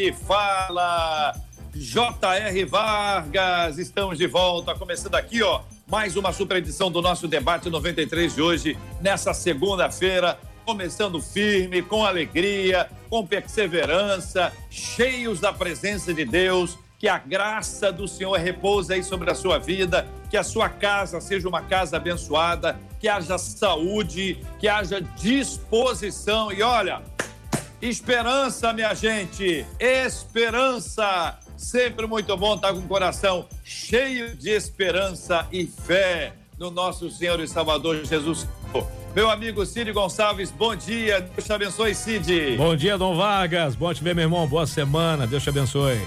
Aqui fala J.R. Vargas. Estamos de volta, começando aqui, ó, mais uma super edição do nosso debate 93 de hoje, nessa segunda-feira, começando firme, com alegria, com perseverança, cheios da presença de Deus. Que a graça do Senhor repouse aí sobre a sua vida, que a sua casa seja uma casa abençoada, que haja saúde, que haja disposição. E olha, esperança, minha gente, esperança. Sempre muito bom estar com o coração cheio de esperança e fé no nosso Senhor e Salvador Jesus. Meu amigo Cid Gonçalves, bom dia. Deus te abençoe, Cid. Bom dia, Dom Vargas. Bom te ver, meu irmão. Boa semana. Deus te abençoe.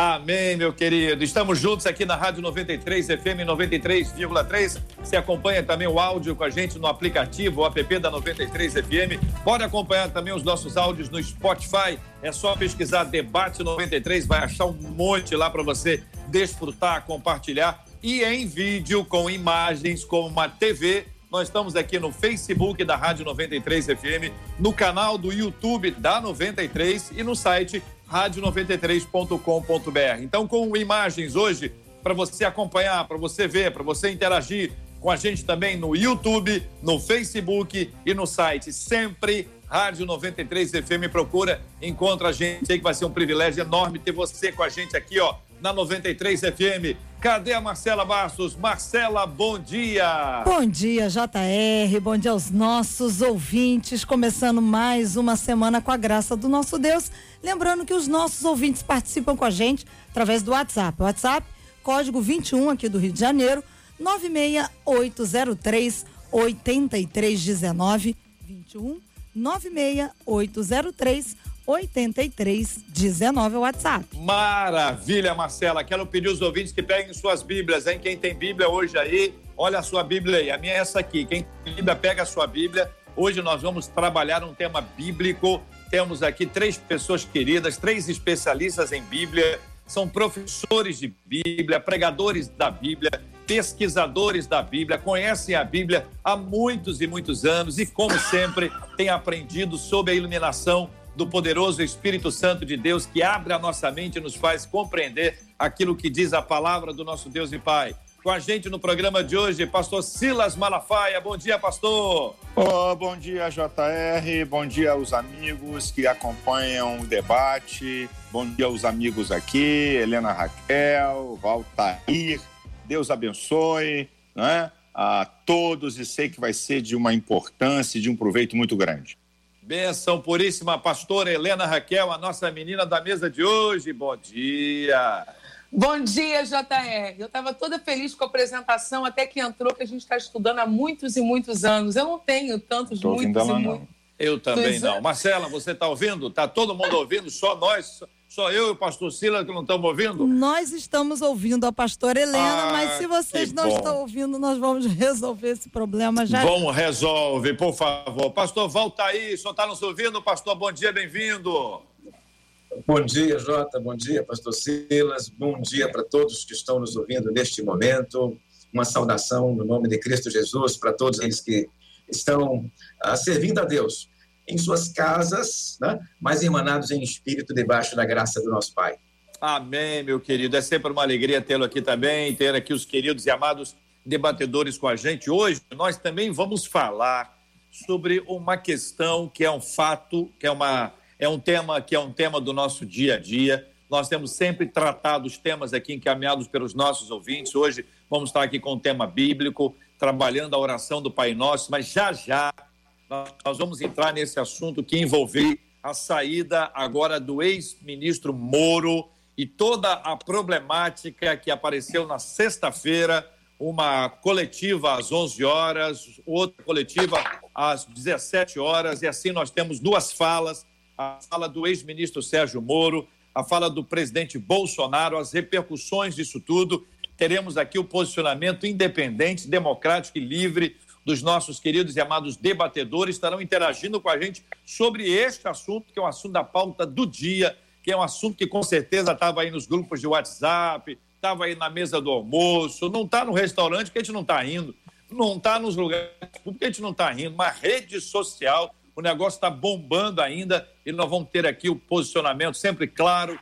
Amém, meu querido. Estamos juntos aqui na Rádio 93, FM 93,3. Você acompanha também o áudio com a gente no aplicativo, o app da 93 FM. Pode acompanhar também os nossos áudios no Spotify. É só pesquisar Debate 93, vai achar um monte lá para você desfrutar, compartilhar. E em vídeo, com imagens, como uma TV nós estamos aqui no Facebook da Rádio 93 FM, no canal do YouTube da 93 e no site rádio93.com.br. Então, com imagens hoje, para você acompanhar, para você ver, para você interagir com a gente também no YouTube, no Facebook e no site. Sempre Rádio 93 FM procura, encontra a gente aí que vai ser um privilégio enorme ter você com a gente aqui, ó, na 93 FM. Cadê a Marcela Bastos? Marcela, bom dia. Bom dia, JR. Bom dia aos nossos ouvintes. Começando mais uma semana com a graça do nosso Deus. Lembrando que os nossos ouvintes participam com a gente através do WhatsApp. WhatsApp, código 21 aqui do Rio de Janeiro, 96803 8319 21 96803 8319 é o WhatsApp. Maravilha, Marcela. Quero pedir os ouvintes que peguem suas Bíblias, hein? Quem tem Bíblia hoje aí, olha a sua Bíblia aí. A minha é essa aqui. Quem tem Bíblia, pega a sua Bíblia. Hoje nós vamos trabalhar um tema bíblico. Temos aqui três pessoas queridas, três especialistas em Bíblia. São professores de Bíblia, pregadores da Bíblia, pesquisadores da Bíblia, conhecem a Bíblia há muitos e muitos anos e, como sempre, têm aprendido sob a iluminação do poderoso Espírito Santo de Deus que abre a nossa mente e nos faz compreender aquilo que diz a palavra do nosso Deus e Pai. Com a gente no programa de hoje, pastor Silas Malafaia. Bom dia, pastor. Oh, bom dia, JR. Bom dia aos amigos que acompanham o debate. Bom dia aos amigos aqui, Helena Raquel, Valtair. Deus abençoe né, a todos e sei que vai ser de uma importância e de um proveito muito grande. Benção puríssima, pastora Helena Raquel, a nossa menina da mesa de hoje. Bom dia. Bom dia, JR. Eu estava toda feliz com a apresentação, até que entrou, que a gente está estudando há muitos e muitos anos. Eu não tenho tantos, Tô muitos e muitos. Eu também não. Marcela, você está ouvindo? Está todo mundo ouvindo? Só nós? Só eu e o pastor Silas que não estamos ouvindo? Nós estamos ouvindo a pastora Helena, Ah, mas se vocês não bom. estão ouvindo, nós vamos resolver esse problema já. Vamos, resolve, por favor. Pastor, volta aí. Só está nos ouvindo? Pastor, bom dia, bem-vindo. Bom dia, Jota. Bom dia, Pastor Silas. Bom dia para todos que estão nos ouvindo neste momento. Uma saudação no nome de Cristo Jesus para todos eles que estão ah, servindo a Deus em suas casas, né? mas emanados em espírito debaixo da graça do nosso Pai. Amém, meu querido. É sempre uma alegria tê-lo aqui também, ter aqui os queridos e amados debatedores com a gente. Hoje nós também vamos falar sobre uma questão que é um fato, que é, uma, é um tema que é um tema do nosso dia a dia. Nós temos sempre tratado os temas aqui encaminhados pelos nossos ouvintes. Hoje vamos estar aqui com o tema bíblico, trabalhando a oração do Pai Nosso, mas já já nós vamos entrar nesse assunto que envolve a saída agora do ex-ministro Moro e toda a problemática que apareceu na sexta-feira, uma coletiva às 11 horas, outra coletiva às 17 horas, e assim nós temos duas falas, a fala do ex-ministro Sérgio Moro, a fala do presidente Bolsonaro, as repercussões disso tudo. Teremos aqui o posicionamento independente, democrático e livre dos nossos queridos e amados debatedores. Estarão interagindo com a gente sobre este assunto, que é o assunto da pauta do dia, que é um assunto que com certeza estava aí nos grupos de WhatsApp, estava aí na mesa do almoço, não está no restaurante porque a gente não está indo, não está nos lugares porque a gente não está indo, uma rede social, o negócio está bombando ainda e nós vamos ter aqui o posicionamento sempre claro,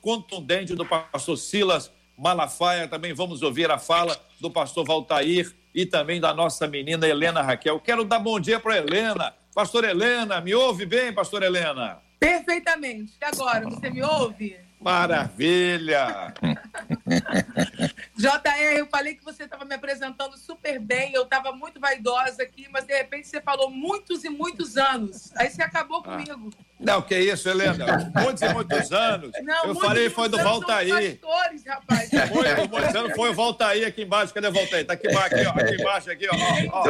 contundente do pastor Silas Malafaia, também vamos ouvir a fala do pastor Valtair e também da nossa menina Helena Raquel. Quero dar bom dia para Helena. Pastor Helena, me ouve bem, pastor Helena? Perfeitamente. E agora, você me ouve? Maravilha! JR, eu falei que você estava me apresentando super bem, eu estava muito vaidosa aqui, mas de repente você falou muitos e muitos anos. Aí você acabou ah. comigo. Não, que isso, Helena? Muitos e muitos anos. Não, eu falei foi do Valtair. Pastores, rapaz. Muitos, muitos anos foi o Valtair aqui embaixo. Cadê o Valtair? Tá aqui, aqui, ó, aqui embaixo, aqui, ó. ó.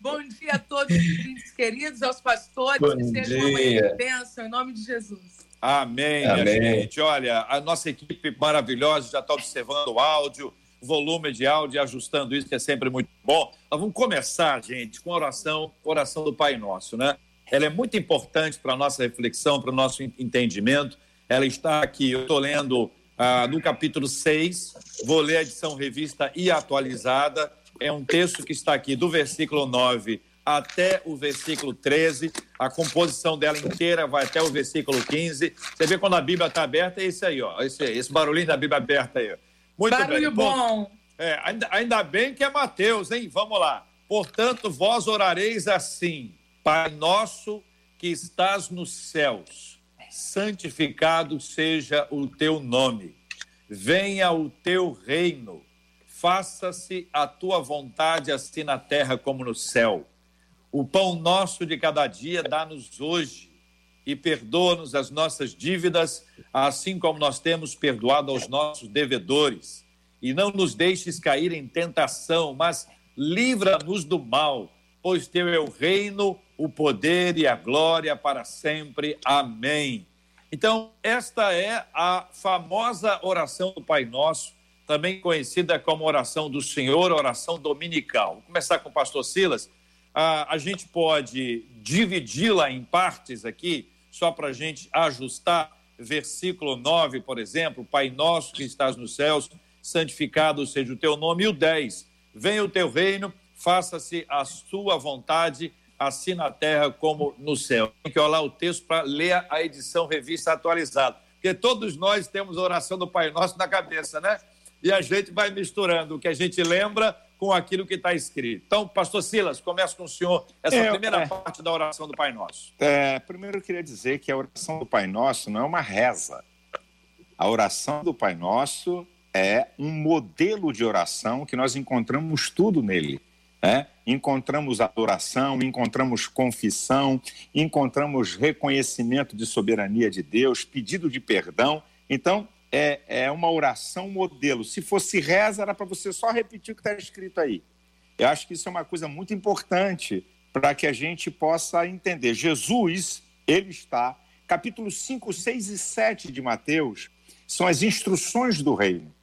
Bom dia a todos os queridos, aos pastores, Bom que sejam uma bênção, em nome de Jesus. Amém, Amém. gente. Olha, a nossa equipe maravilhosa já está observando o áudio, volume de áudio, ajustando isso, que é sempre muito bom. Nós vamos começar, gente, com a oração, oração do Pai Nosso, né? Ela é muito importante para a nossa reflexão, para o nosso entendimento. Ela está aqui, eu estou lendo ah, no capítulo 6, vou ler a edição revista e atualizada. É um texto que está aqui do versículo 9 até o versículo 13. A composição dela inteira vai até o versículo 15. Você vê quando a Bíblia está aberta, é esse aí, ó. Esse, esse barulhinho da Bíblia aberta aí. Muito Barulho bem. bom. É, ainda, ainda bem que é Mateus, hein? Vamos lá. Portanto, vós orareis assim: Pai nosso que estás nos céus, santificado seja o teu nome. Venha o teu reino. Faça-se a tua vontade, assim na terra como no céu. O pão nosso de cada dia dá-nos hoje e perdoa-nos as nossas dívidas, assim como nós temos perdoado aos nossos devedores. E não nos deixes cair em tentação, mas livra-nos do mal, pois teu é o reino, o poder e a glória para sempre. Amém. Então, esta é a famosa oração do Pai Nosso, também conhecida como oração do Senhor, oração dominical. Vou começar com o pastor Silas a, a gente pode dividi-la em partes aqui, só para a gente ajustar. Versículo 9, por exemplo, Pai nosso que estás nos céus, santificado seja o teu nome. E o 10, venha o teu reino, faça-se a sua vontade, assim na terra como no céu. Tem que olhar o texto para ler a edição revista atualizada, porque todos nós temos a oração do Pai Nosso na cabeça, né? E a gente vai misturando o que a gente lembra com aquilo que está escrito. Então, pastor Silas, começa com o senhor essa é, primeira é, parte da oração do Pai Nosso. É, primeiro eu queria dizer que a oração do Pai Nosso não é uma reza. A oração do Pai Nosso é um modelo de oração que nós encontramos tudo nele. Né? Encontramos adoração, encontramos confissão, encontramos reconhecimento de soberania de Deus, pedido de perdão. Então, é, é uma oração modelo. Se fosse reza, era para você só repetir o que está escrito aí. Eu acho que isso é uma coisa muito importante para que a gente possa entender. Jesus, ele está, capítulos 5, 6 e 7 de Mateus, são as instruções do reino.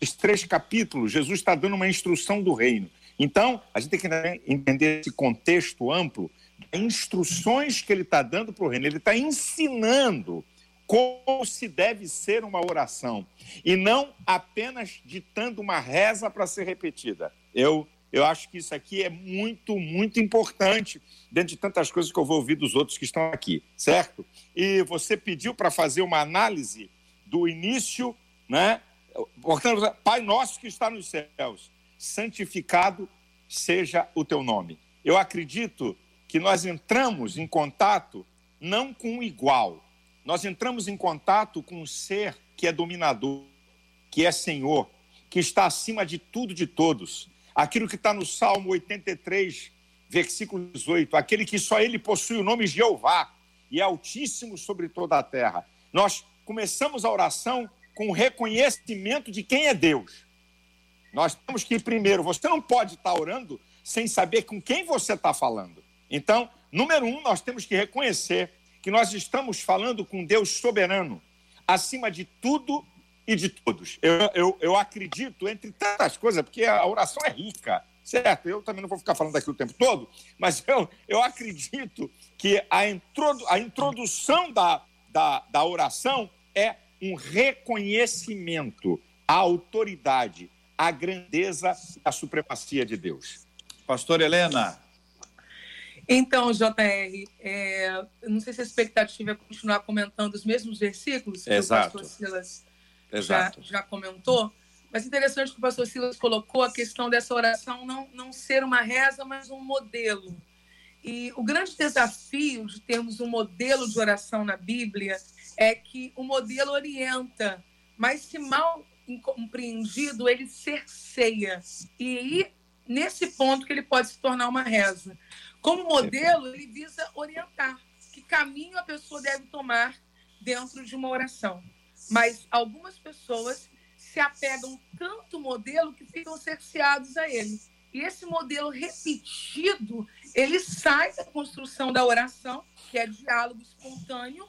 Esses três capítulos, Jesus está dando uma instrução do reino. Então, a gente tem que entender esse contexto amplo, instruções que ele está dando para o reino. Ele está ensinando como se deve ser uma oração e não apenas ditando uma reza para ser repetida. Eu, eu acho que isso aqui é muito, muito importante dentro de tantas coisas que eu vou ouvir dos outros que estão aqui, certo? E você pediu para fazer uma análise do início, né? Portanto, Pai nosso que está nos céus, santificado seja o teu nome. Eu acredito que nós entramos em contato não com o igual, nós entramos em contato com um ser que é dominador, que é Senhor, que está acima de tudo de todos. Aquilo que está no Salmo 83, versículo 18: aquele que só ele possui o nome Jeová e é altíssimo sobre toda a terra. Nós começamos a oração com o reconhecimento de quem é Deus. Nós temos que ir primeiro. Você não pode estar orando sem saber com quem você está falando. Então, número um, nós temos que reconhecer que nós estamos falando com Deus soberano, acima de tudo e de todos. Eu, eu, eu acredito, entre tantas coisas, porque a oração é rica, certo? Eu também não vou ficar falando aqui o tempo todo, mas eu, eu acredito que a, introdu, a introdução da, da, da oração é um reconhecimento à autoridade, à grandeza, à supremacia de Deus. Pastor Helena. Então, JR, é, não sei se a expectativa é continuar comentando os mesmos versículos que Exato. o pastor Silas Exato. Já, já comentou, mas interessante que o pastor Silas colocou a questão dessa oração não, não ser uma reza, mas um modelo. E o grande desafio de termos um modelo de oração na Bíblia é que o modelo orienta, mas se mal compreendido, ele cerceia. E aí, nesse ponto que ele pode se tornar uma reza. Como modelo, ele visa orientar que caminho a pessoa deve tomar dentro de uma oração. Mas algumas pessoas se apegam tanto ao modelo que ficam cerceados a ele. E esse modelo repetido, ele sai da construção da oração, que é diálogo espontâneo,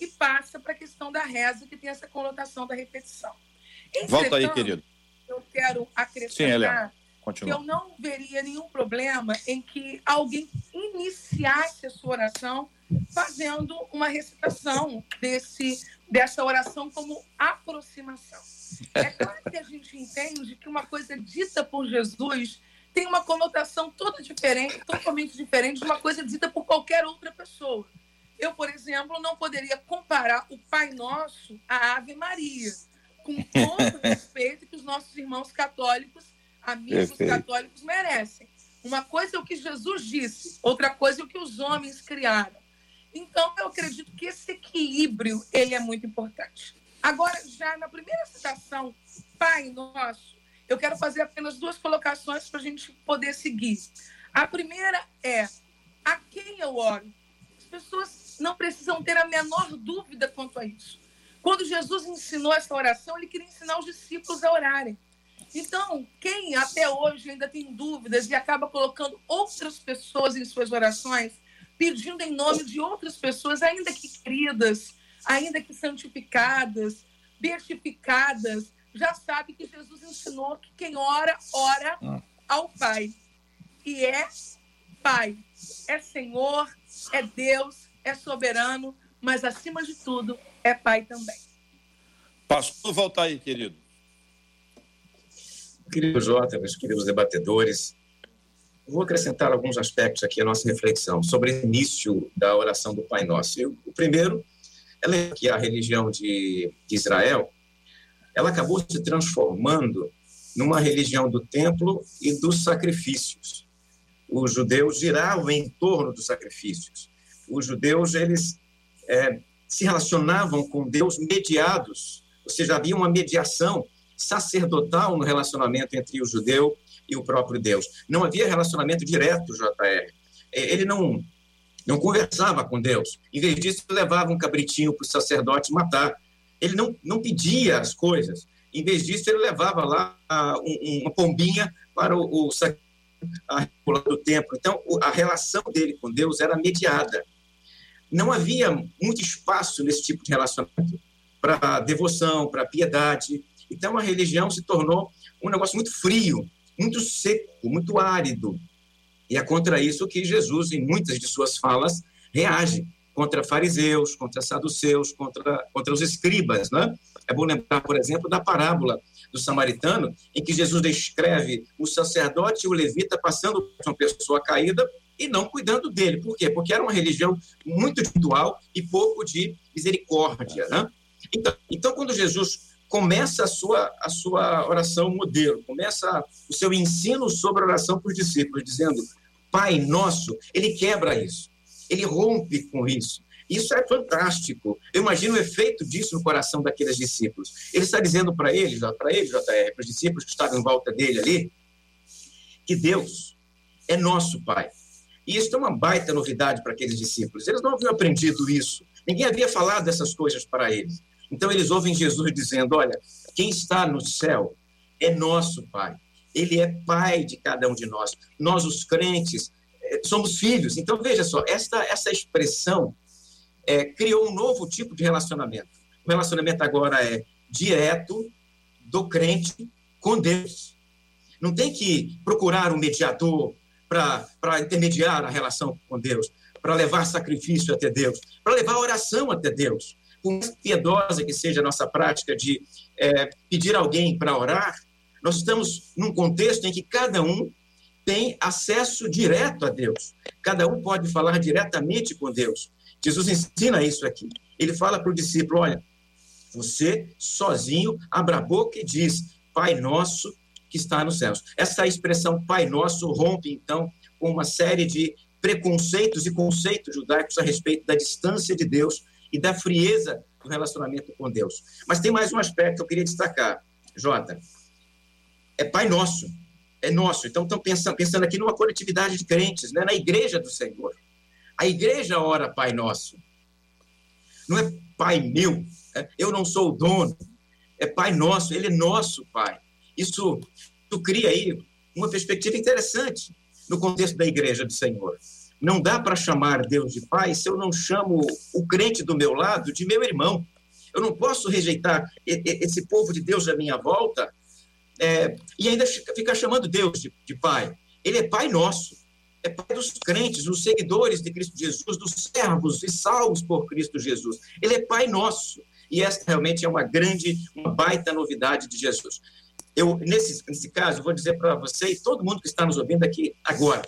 e passa para a questão da reza, que tem essa conotação da repetição. Volta aí, querido. Eu quero acrescentar Sim, que eu não veria nenhum problema em que alguém iniciasse a sua oração fazendo uma recitação desse, dessa oração como aproximação. É claro que a gente entende que uma coisa dita por Jesus tem uma conotação toda diferente, totalmente diferente de uma coisa dita por qualquer outra pessoa. Eu, por exemplo, não poderia comparar o Pai Nosso à Ave Maria, com todo o respeito que os nossos irmãos católicos, amigos Perfeito. católicos, merecem. Uma coisa é o que Jesus disse, outra coisa é o que os homens criaram. Então, eu acredito que esse equilíbrio ele é muito importante. Agora, já na primeira citação, Pai Nosso, eu quero fazer apenas duas colocações para a gente poder seguir. A primeira é: a quem eu oro? As pessoas não precisam ter a menor dúvida quanto a isso. Quando Jesus ensinou essa oração, ele queria ensinar os discípulos a orarem. Então, quem até hoje ainda tem dúvidas e acaba colocando outras pessoas em suas orações, pedindo em nome de outras pessoas, ainda que queridas, ainda que santificadas, beatificadas, já sabe que Jesus ensinou que quem ora, ora ao Pai. E é Pai, é Senhor, é Deus, é soberano, mas acima de tudo é Pai também. Pastor, volta aí, querido. Querido Jota, meus queridos debatedores, vou acrescentar alguns aspectos aqui à nossa reflexão sobre o início da oração do Pai Nosso. O primeiro é que a religião de Israel ela acabou se transformando numa religião do templo e dos sacrifícios. Os judeus giravam em torno dos sacrifícios. Os judeus eles é, se relacionavam com Deus mediados, ou seja, havia uma mediação sacerdotal no relacionamento entre o judeu e o próprio Deus. Não havia relacionamento direto, JR. Ele não não conversava com Deus. Em vez disso, levava um cabritinho para o sacerdote matar. Ele não, não pedia as coisas. Em vez disso, ele levava lá um, uma pombinha para o, a do templo. Então, a relação dele com Deus era mediada. Não havia muito espaço nesse tipo de relacionamento para devoção, para piedade. Então, a religião se tornou um negócio muito frio, muito seco, muito árido. E é contra isso que Jesus, em muitas de suas falas, reage contra fariseus, contra saduceus, contra, contra os escribas. Né? É bom lembrar, por exemplo, da parábola do samaritano, em que Jesus descreve o sacerdote e o levita passando por uma pessoa caída e não cuidando dele. Por quê? Porque era uma religião muito ritual e pouco de misericórdia. Né? Então, então, quando Jesus começa a sua, a sua oração modelo, começa o seu ensino sobre oração para os discípulos, dizendo: Pai nosso, ele quebra isso, ele rompe com isso. Isso é fantástico. Eu imagino o efeito disso no coração daqueles discípulos. Ele está dizendo para eles, para eles, JR, para os discípulos que estavam em volta dele ali, que Deus é nosso Pai. E isso é uma baita novidade para aqueles discípulos. Eles não haviam aprendido isso. Ninguém havia falado dessas coisas para eles. Então eles ouvem Jesus dizendo: Olha, quem está no céu é nosso Pai. Ele é Pai de cada um de nós. Nós, os crentes, eh, somos filhos. Então veja só, esta, essa expressão é, criou um novo tipo de relacionamento. O relacionamento agora é direto do crente com Deus. Não tem que procurar um mediador para intermediar a relação com Deus, para levar sacrifício até Deus, para levar oração até Deus. Por mais piedosa que seja a nossa prática de é, pedir alguém para orar, nós estamos num contexto em que cada um tem acesso direto a Deus. Cada um pode falar diretamente com Deus. Jesus ensina isso aqui. Ele fala para o discípulo: olha, você sozinho abre a boca e diz: Pai nosso que está nos céus. Essa expressão Pai nosso rompe, então, com uma série de preconceitos e conceitos judaicos a respeito da distância de Deus e da frieza do relacionamento com Deus. Mas tem mais um aspecto que eu queria destacar, Jota. É Pai Nosso, é nosso. Então, estão pensando, pensando aqui numa coletividade de crentes, né? na igreja do Senhor. A igreja ora Pai Nosso. Não é Pai meu, é, eu não sou o dono. É Pai Nosso, Ele é nosso Pai. Isso, isso cria aí uma perspectiva interessante no contexto da igreja do Senhor. Não dá para chamar Deus de Pai se eu não chamo o crente do meu lado de meu irmão. Eu não posso rejeitar esse povo de Deus à minha volta é, e ainda ficar chamando Deus de, de Pai. Ele é Pai nosso, é Pai dos crentes, dos seguidores de Cristo Jesus, dos servos e salvos por Cristo Jesus. Ele é Pai nosso. E essa realmente é uma grande, uma baita novidade de Jesus. Eu, nesse, nesse caso, vou dizer para você e todo mundo que está nos ouvindo aqui agora: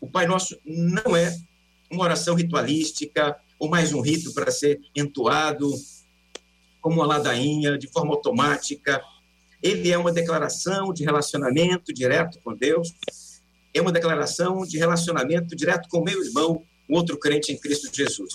o Pai Nosso não é uma oração ritualística ou mais um rito para ser entoado como uma ladainha, de forma automática. Ele é uma declaração de relacionamento direto com Deus, é uma declaração de relacionamento direto com meu irmão, o outro crente em Cristo Jesus.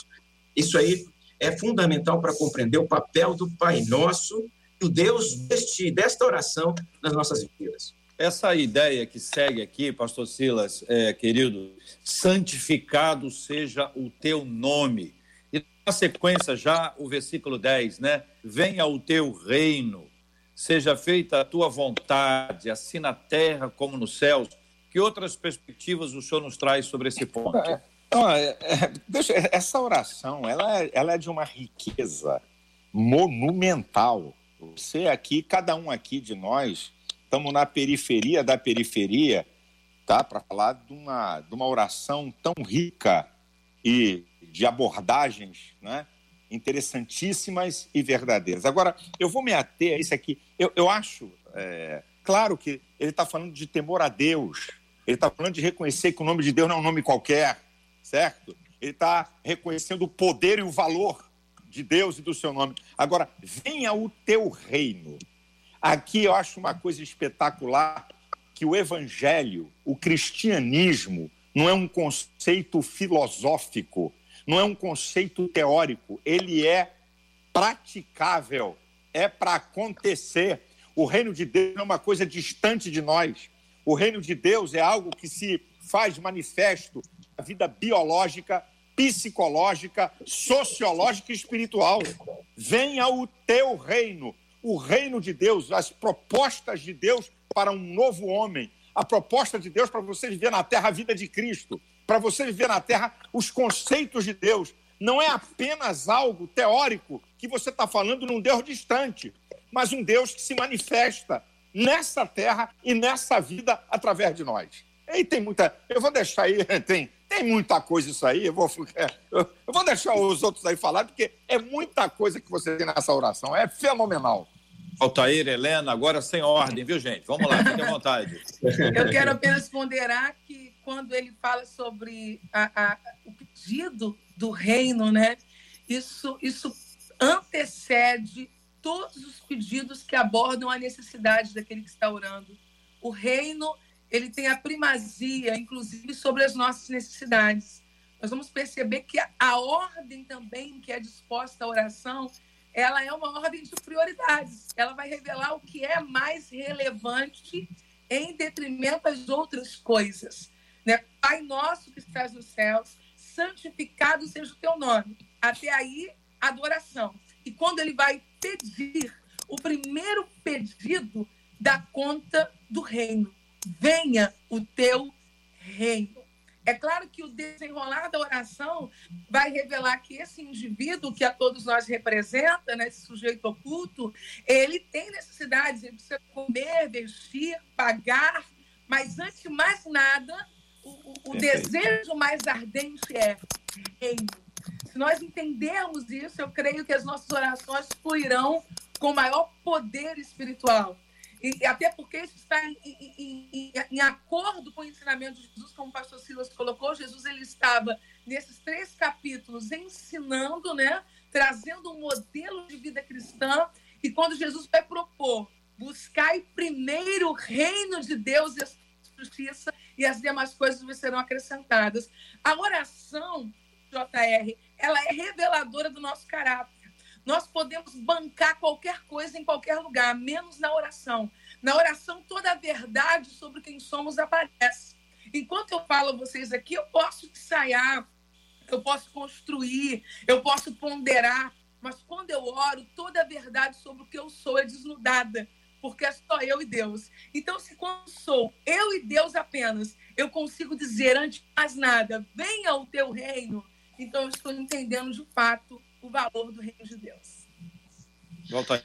Isso aí é fundamental para compreender o papel do Pai Nosso o Deus deste, desta oração nas nossas vidas. Essa ideia que segue aqui, pastor Silas, é, querido, santificado seja o teu nome. E na sequência já o versículo 10, né? Venha o teu reino, seja feita a tua vontade, assim na terra como nos céus. Que outras perspectivas o senhor nos traz sobre esse ponto? É, é, é, deixa, essa oração, ela, ela é de uma riqueza monumental você aqui, cada um aqui de nós, estamos na periferia da periferia, tá? Para falar de uma, de uma oração tão rica e de abordagens, né? Interessantíssimas e verdadeiras. Agora, eu vou me ater a isso aqui. Eu, eu acho, é, claro que ele está falando de temor a Deus, ele está falando de reconhecer que o nome de Deus não é um nome qualquer, certo? Ele está reconhecendo o poder e o valor de Deus e do seu nome. Agora, venha o teu reino. Aqui eu acho uma coisa espetacular que o evangelho, o cristianismo, não é um conceito filosófico, não é um conceito teórico, ele é praticável, é para acontecer. O reino de Deus não é uma coisa distante de nós. O reino de Deus é algo que se faz manifesto na vida biológica psicológica, sociológica e espiritual. Venha o teu reino, o reino de Deus, as propostas de Deus para um novo homem, a proposta de Deus para você viver na terra a vida de Cristo, para você viver na terra os conceitos de Deus. Não é apenas algo teórico que você está falando num Deus distante, mas um Deus que se manifesta nessa terra e nessa vida através de nós. E tem muita. Eu vou deixar aí, tem tem muita coisa isso aí, eu vou, eu vou deixar os outros aí falar, porque é muita coisa que você tem nessa oração, é fenomenal. Altair, Helena, agora sem ordem, viu, gente? Vamos lá, fique à vontade. Eu quero apenas ponderar que quando ele fala sobre a, a, o pedido do reino, né? Isso, isso antecede todos os pedidos que abordam a necessidade daquele que está orando. O reino ele tem a primazia, inclusive, sobre as nossas necessidades. Nós vamos perceber que a ordem também que é disposta à oração, ela é uma ordem de prioridades. Ela vai revelar o que é mais relevante em detrimento das outras coisas. Né? Pai nosso que estás nos céus, santificado seja o teu nome. Até aí, adoração. E quando ele vai pedir, o primeiro pedido dá conta do reino venha o teu reino. É claro que o desenrolar da oração vai revelar que esse indivíduo que a todos nós representa, né, esse sujeito oculto, ele tem necessidades, ele precisa comer, vestir, pagar, mas antes de mais nada, o, o desejo mais ardente é reino. Se nós entendermos isso, eu creio que as nossas orações fluirão com maior poder espiritual. E, até porque isso está em, em, em, em, acordo com o ensinamento de Jesus, como o pastor Silas colocou, Jesus ele estava nesses três capítulos ensinando, né, trazendo um modelo de vida cristã, e quando Jesus vai propor, buscai primeiro o reino de Deus e a justiça, e as demais coisas serão acrescentadas. A oração, JR, ela é reveladora do nosso caráter. Nós podemos bancar qualquer coisa em qualquer lugar, menos na oração. Na oração, toda a verdade sobre quem somos aparece. Enquanto eu falo a vocês aqui, eu posso ensaiar, eu posso construir, eu posso ponderar, mas quando eu oro, toda a verdade sobre o que eu sou é desnudada, porque é só eu e Deus. Então, se quando sou eu e Deus apenas, eu consigo dizer antes de mais nada, venha o teu reino, então eu estou entendendo de fato o valor do reino de Deus.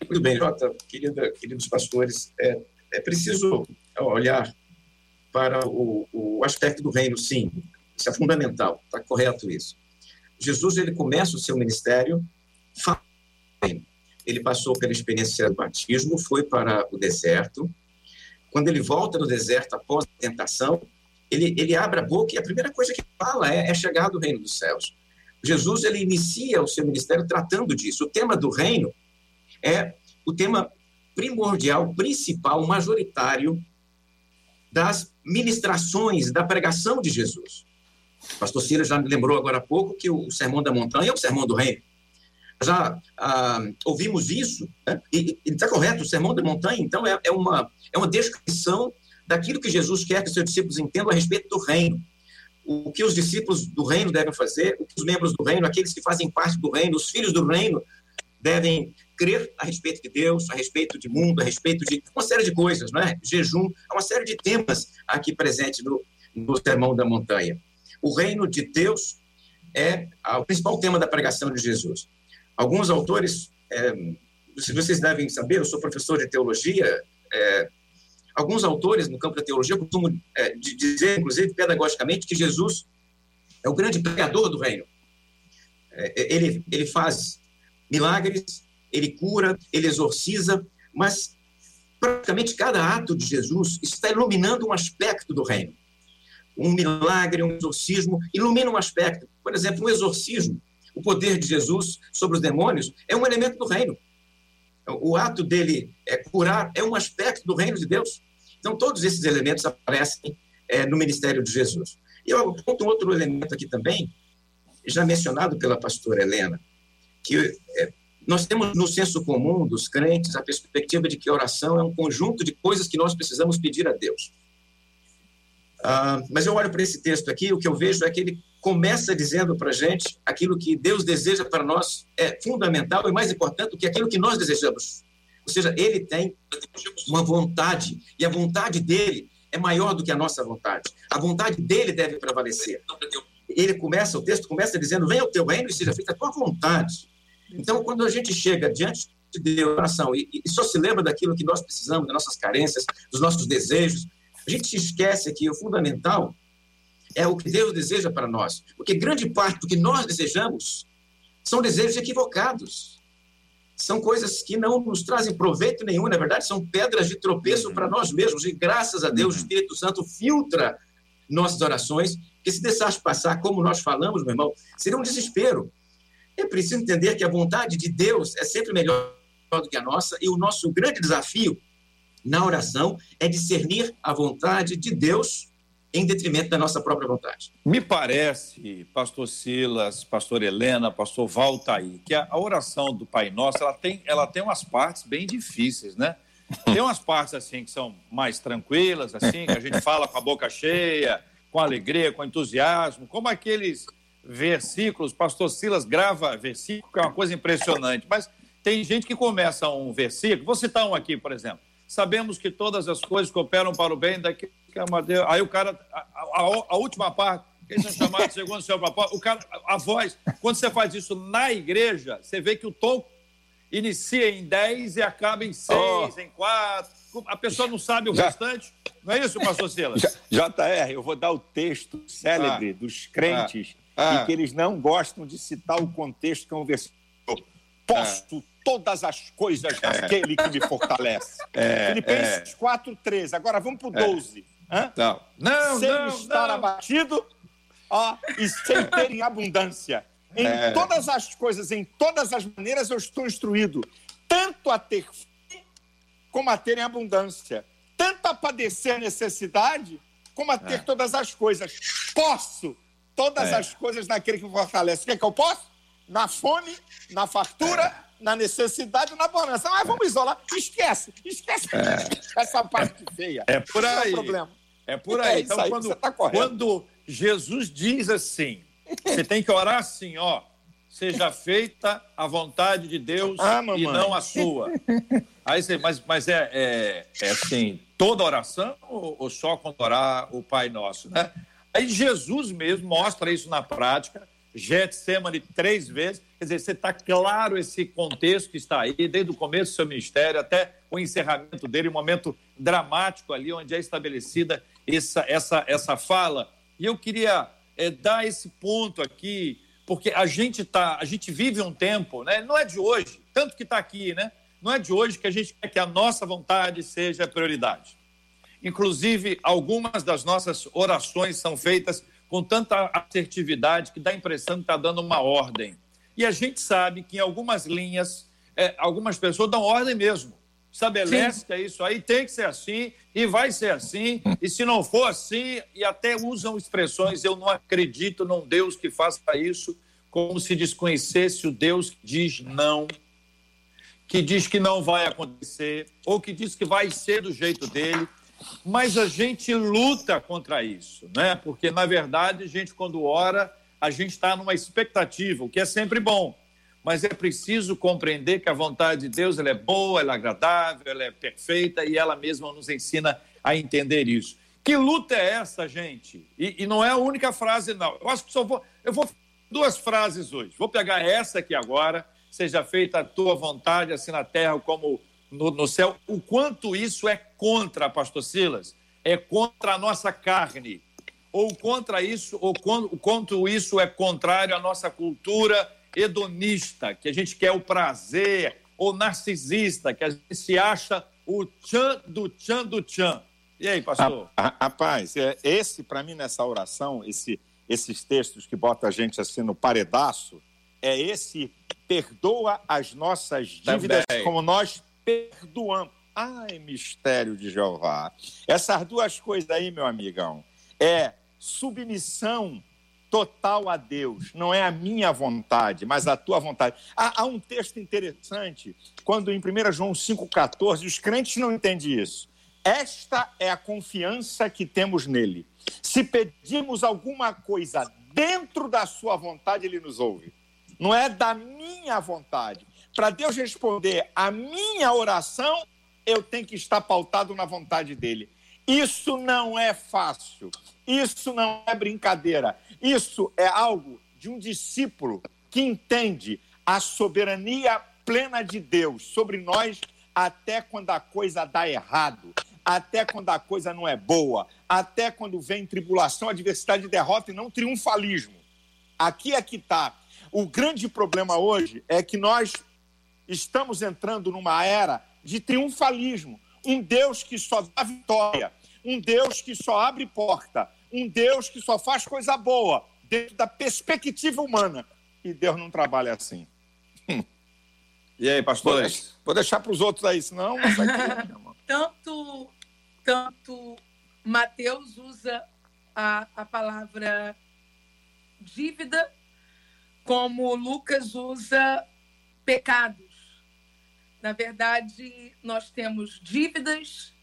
Muito bem, Jota, querida, queridos pastores, é, é preciso olhar para o, o aspecto do reino, sim, isso é fundamental, está correto isso. Jesus, ele começa o seu ministério ele passou pela experiência do batismo, foi para o deserto. Quando ele volta do deserto após a tentação, ele, ele abre a boca e a primeira coisa que fala é, é chegar do reino dos céus. Jesus ele inicia o seu ministério tratando disso. O tema do reino é o tema primordial, principal, majoritário das ministrações, da pregação de Jesus. O pastor Cira já me lembrou agora há pouco que o Sermão da Montanha é o Sermão do Reino. Já ah, ouvimos isso, né? e está correto, o Sermão da Montanha, então, é, é, uma, é uma descrição daquilo que Jesus quer que seus discípulos entendam a respeito do reino o que os discípulos do reino devem fazer, o que os membros do reino, aqueles que fazem parte do reino, os filhos do reino, devem crer a respeito de Deus, a respeito de mundo, a respeito de uma série de coisas, não é? Jejum, uma série de temas aqui presentes no, no Sermão da Montanha. O reino de Deus é o principal tema da pregação de Jesus. Alguns autores, é, vocês devem saber, eu sou professor de teologia, é, Alguns autores no campo da teologia costumam é, dizer, inclusive pedagogicamente, que Jesus é o grande pregador do reino. É, é, ele, ele faz milagres, ele cura, ele exorciza, mas praticamente cada ato de Jesus está iluminando um aspecto do reino. Um milagre, um exorcismo, ilumina um aspecto. Por exemplo, um exorcismo, o poder de Jesus sobre os demônios, é um elemento do reino. O ato dele é curar é um aspecto do reino de Deus. Então, todos esses elementos aparecem é, no ministério de Jesus. E eu aponto um outro elemento aqui também, já mencionado pela pastora Helena, que é, nós temos no senso comum dos crentes a perspectiva de que oração é um conjunto de coisas que nós precisamos pedir a Deus. Ah, mas eu olho para esse texto aqui, o que eu vejo é que ele começa dizendo para a gente aquilo que Deus deseja para nós é fundamental e mais importante do que aquilo que nós desejamos ou seja, ele tem uma vontade, e a vontade dele é maior do que a nossa vontade. A vontade dele deve prevalecer. Ele começa, o texto começa dizendo: Venha o teu reino e seja feita a tua vontade. Então, quando a gente chega diante de Deus, oração, e, e só se lembra daquilo que nós precisamos, das nossas carências, dos nossos desejos, a gente se esquece que o fundamental é o que Deus deseja para nós. Porque grande parte do que nós desejamos são desejos equivocados são coisas que não nos trazem proveito nenhum, na verdade, são pedras de tropeço uhum. para nós mesmos. E graças a Deus, uhum. o Espírito Santo filtra nossas orações, que se deixasse passar como nós falamos, meu irmão, seria um desespero. É preciso entender que a vontade de Deus é sempre melhor do que a nossa, e o nosso grande desafio na oração é discernir a vontade de Deus em detrimento da nossa própria vontade. Me parece, pastor Silas, pastor Helena, pastor Valtaí, que a oração do Pai Nosso, ela tem, ela tem umas partes bem difíceis, né? Tem umas partes assim que são mais tranquilas, assim, que a gente fala com a boca cheia, com alegria, com entusiasmo, como aqueles versículos, pastor Silas grava versículo, que é uma coisa impressionante, mas tem gente que começa um versículo, vou citar um aqui, por exemplo. Sabemos que todas as coisas cooperam para o bem daquele que ama Deus. Aí o cara, a, a, a última parte, Eles são chamados segundo o seu propósito. O cara, a voz, quando você faz isso na igreja, você vê que o tom inicia em 10 e acaba em 6, oh. em 4. A pessoa não sabe o Já... restante. Não é isso, pastor Silas? JR, eu vou dar o texto célebre ah. dos crentes ah. e que eles não gostam de citar o contexto que é um versículo. Posso ah. todas as coisas daquele que me fortalece. É, Filipenses é. 4, 13. Agora vamos para o 12. É. Não, não, sem não, estar não. abatido ó, e sem ter em abundância. Em é. todas as coisas, em todas as maneiras, eu estou instruído, tanto a ter fé como a ter em abundância, tanto a padecer necessidade, como a ter é. todas as coisas. Posso todas é. as coisas naquele que fortalece. O que, é que eu posso? Na fome, na fartura, é. na necessidade, na bonança. Mas vamos isolar. Esquece, esquece é. essa parte feia. É por aí. Não é problema. É por aí. então, aí, quando, tá quando Jesus diz assim, você tem que orar assim, ó. Seja feita a vontade de Deus ah, e não a sua. Aí você, mas, mas é, é, é assim, toda oração ou, ou, só quando orar o Pai Nosso, né? Aí Jesus mesmo mostra isso na prática. Getsemane três vezes. Quer dizer, você está claro esse contexto que está aí, desde o começo do seu ministério até o encerramento dele, um momento dramático ali, onde é estabelecida essa, essa, essa fala. E eu queria é, dar esse ponto aqui, porque a gente tá, a gente vive um tempo, né? Não é de hoje, tanto que está aqui, né? Não é de hoje que a gente quer que a nossa vontade seja prioridade. Inclusive, algumas das nossas orações são feitas com tanta assertividade que dá a impressão que está dando uma ordem. E a gente sabe que em algumas linhas, é, algumas pessoas dão ordem mesmo estabelece Sim. que é isso aí, tem que ser assim e vai ser assim. E se não for assim, e até usam expressões, eu não acredito num Deus que faça isso, como se desconhecesse o Deus que diz não, que diz que não vai acontecer, ou que diz que vai ser do jeito dele. Mas a gente luta contra isso, né? Porque, na verdade, a gente, quando ora, a gente está numa expectativa, o que é sempre bom mas é preciso compreender que a vontade de Deus ela é boa, ela é agradável, ela é perfeita e ela mesma nos ensina a entender isso. Que luta é essa, gente? E, e não é a única frase, não. Eu acho que só vou. Eu vou duas frases hoje. Vou pegar essa aqui agora. Seja feita a tua vontade, assim na terra como no, no céu. O quanto isso é contra, pastor Silas? É contra a nossa carne. Ou contra isso, ou quanto, quanto isso é contrário à nossa cultura hedonista, que a gente quer o prazer, ou narcisista, que a gente se acha o tchan do tchan do tchan. E aí, pastor? Rapaz, é, esse, para mim, nessa oração, esse, esses textos que botam a gente assim no paredaço, é esse perdoa as nossas dívidas Também. como nós perdoamos. Ai, mistério de Jeová. Essas duas coisas aí, meu amigão, é submissão total a Deus. Não é a minha vontade, mas a tua vontade. Há, há um texto interessante, quando em 1 João 5,14, os crentes não entendem isso. Esta é a confiança que temos nele. Se pedimos alguma coisa dentro da sua vontade, ele nos ouve. Não é da minha vontade. Para Deus responder a minha oração, eu tenho que estar pautado na vontade dele. Isso não é fácil. Isso não é brincadeira. Isso é algo de um discípulo que entende a soberania plena de Deus sobre nós até quando a coisa dá errado, até quando a coisa não é boa, até quando vem tribulação, adversidade derrota e não triunfalismo. Aqui é que está. O grande problema hoje é que nós estamos entrando numa era de triunfalismo. Um Deus que só dá vitória, um Deus que só abre porta, um Deus que só faz coisa boa dentro da perspectiva humana. E Deus não trabalha assim. E aí, pastores? Vou deixar para os outros aí, senão. tanto, tanto Mateus usa a, a palavra dívida, como Lucas usa pecados. Na verdade, nós temos dívidas,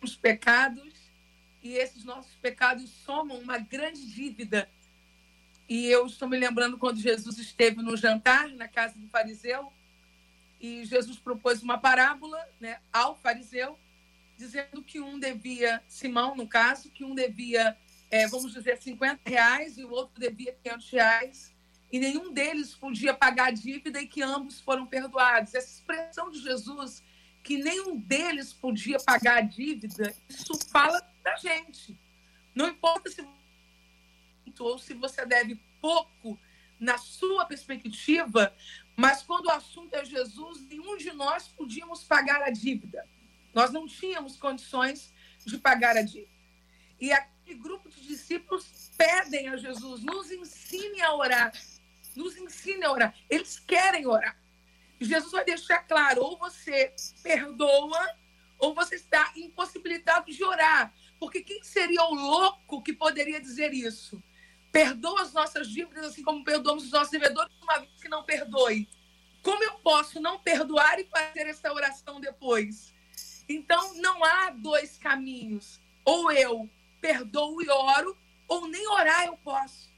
os pecados e esses nossos pecados somam uma grande dívida. E eu estou me lembrando quando Jesus esteve no jantar na casa do fariseu e Jesus propôs uma parábola né, ao fariseu, dizendo que um devia, Simão no caso, que um devia é, vamos dizer, 50 reais e o outro devia 500 reais e nenhum deles podia pagar a dívida e que ambos foram perdoados. Essa expressão de Jesus, que nenhum deles podia pagar a dívida, isso fala da gente. Não importa se ou se você deve pouco na sua perspectiva, mas quando o assunto é Jesus, nenhum de nós podíamos pagar a dívida. Nós não tínhamos condições de pagar a dívida. E aquele grupo de discípulos pedem a Jesus, nos ensine a orar nos ensine a orar. Eles querem orar. Jesus vai deixar claro: ou você perdoa, ou você está impossibilitado de orar. Porque quem seria o louco que poderia dizer isso? Perdoa as nossas dívidas, assim como perdoamos os nossos devedores, uma vez que não perdoe. Como eu posso não perdoar e fazer essa oração depois? Então, não há dois caminhos. Ou eu perdoo e oro, ou nem orar eu posso.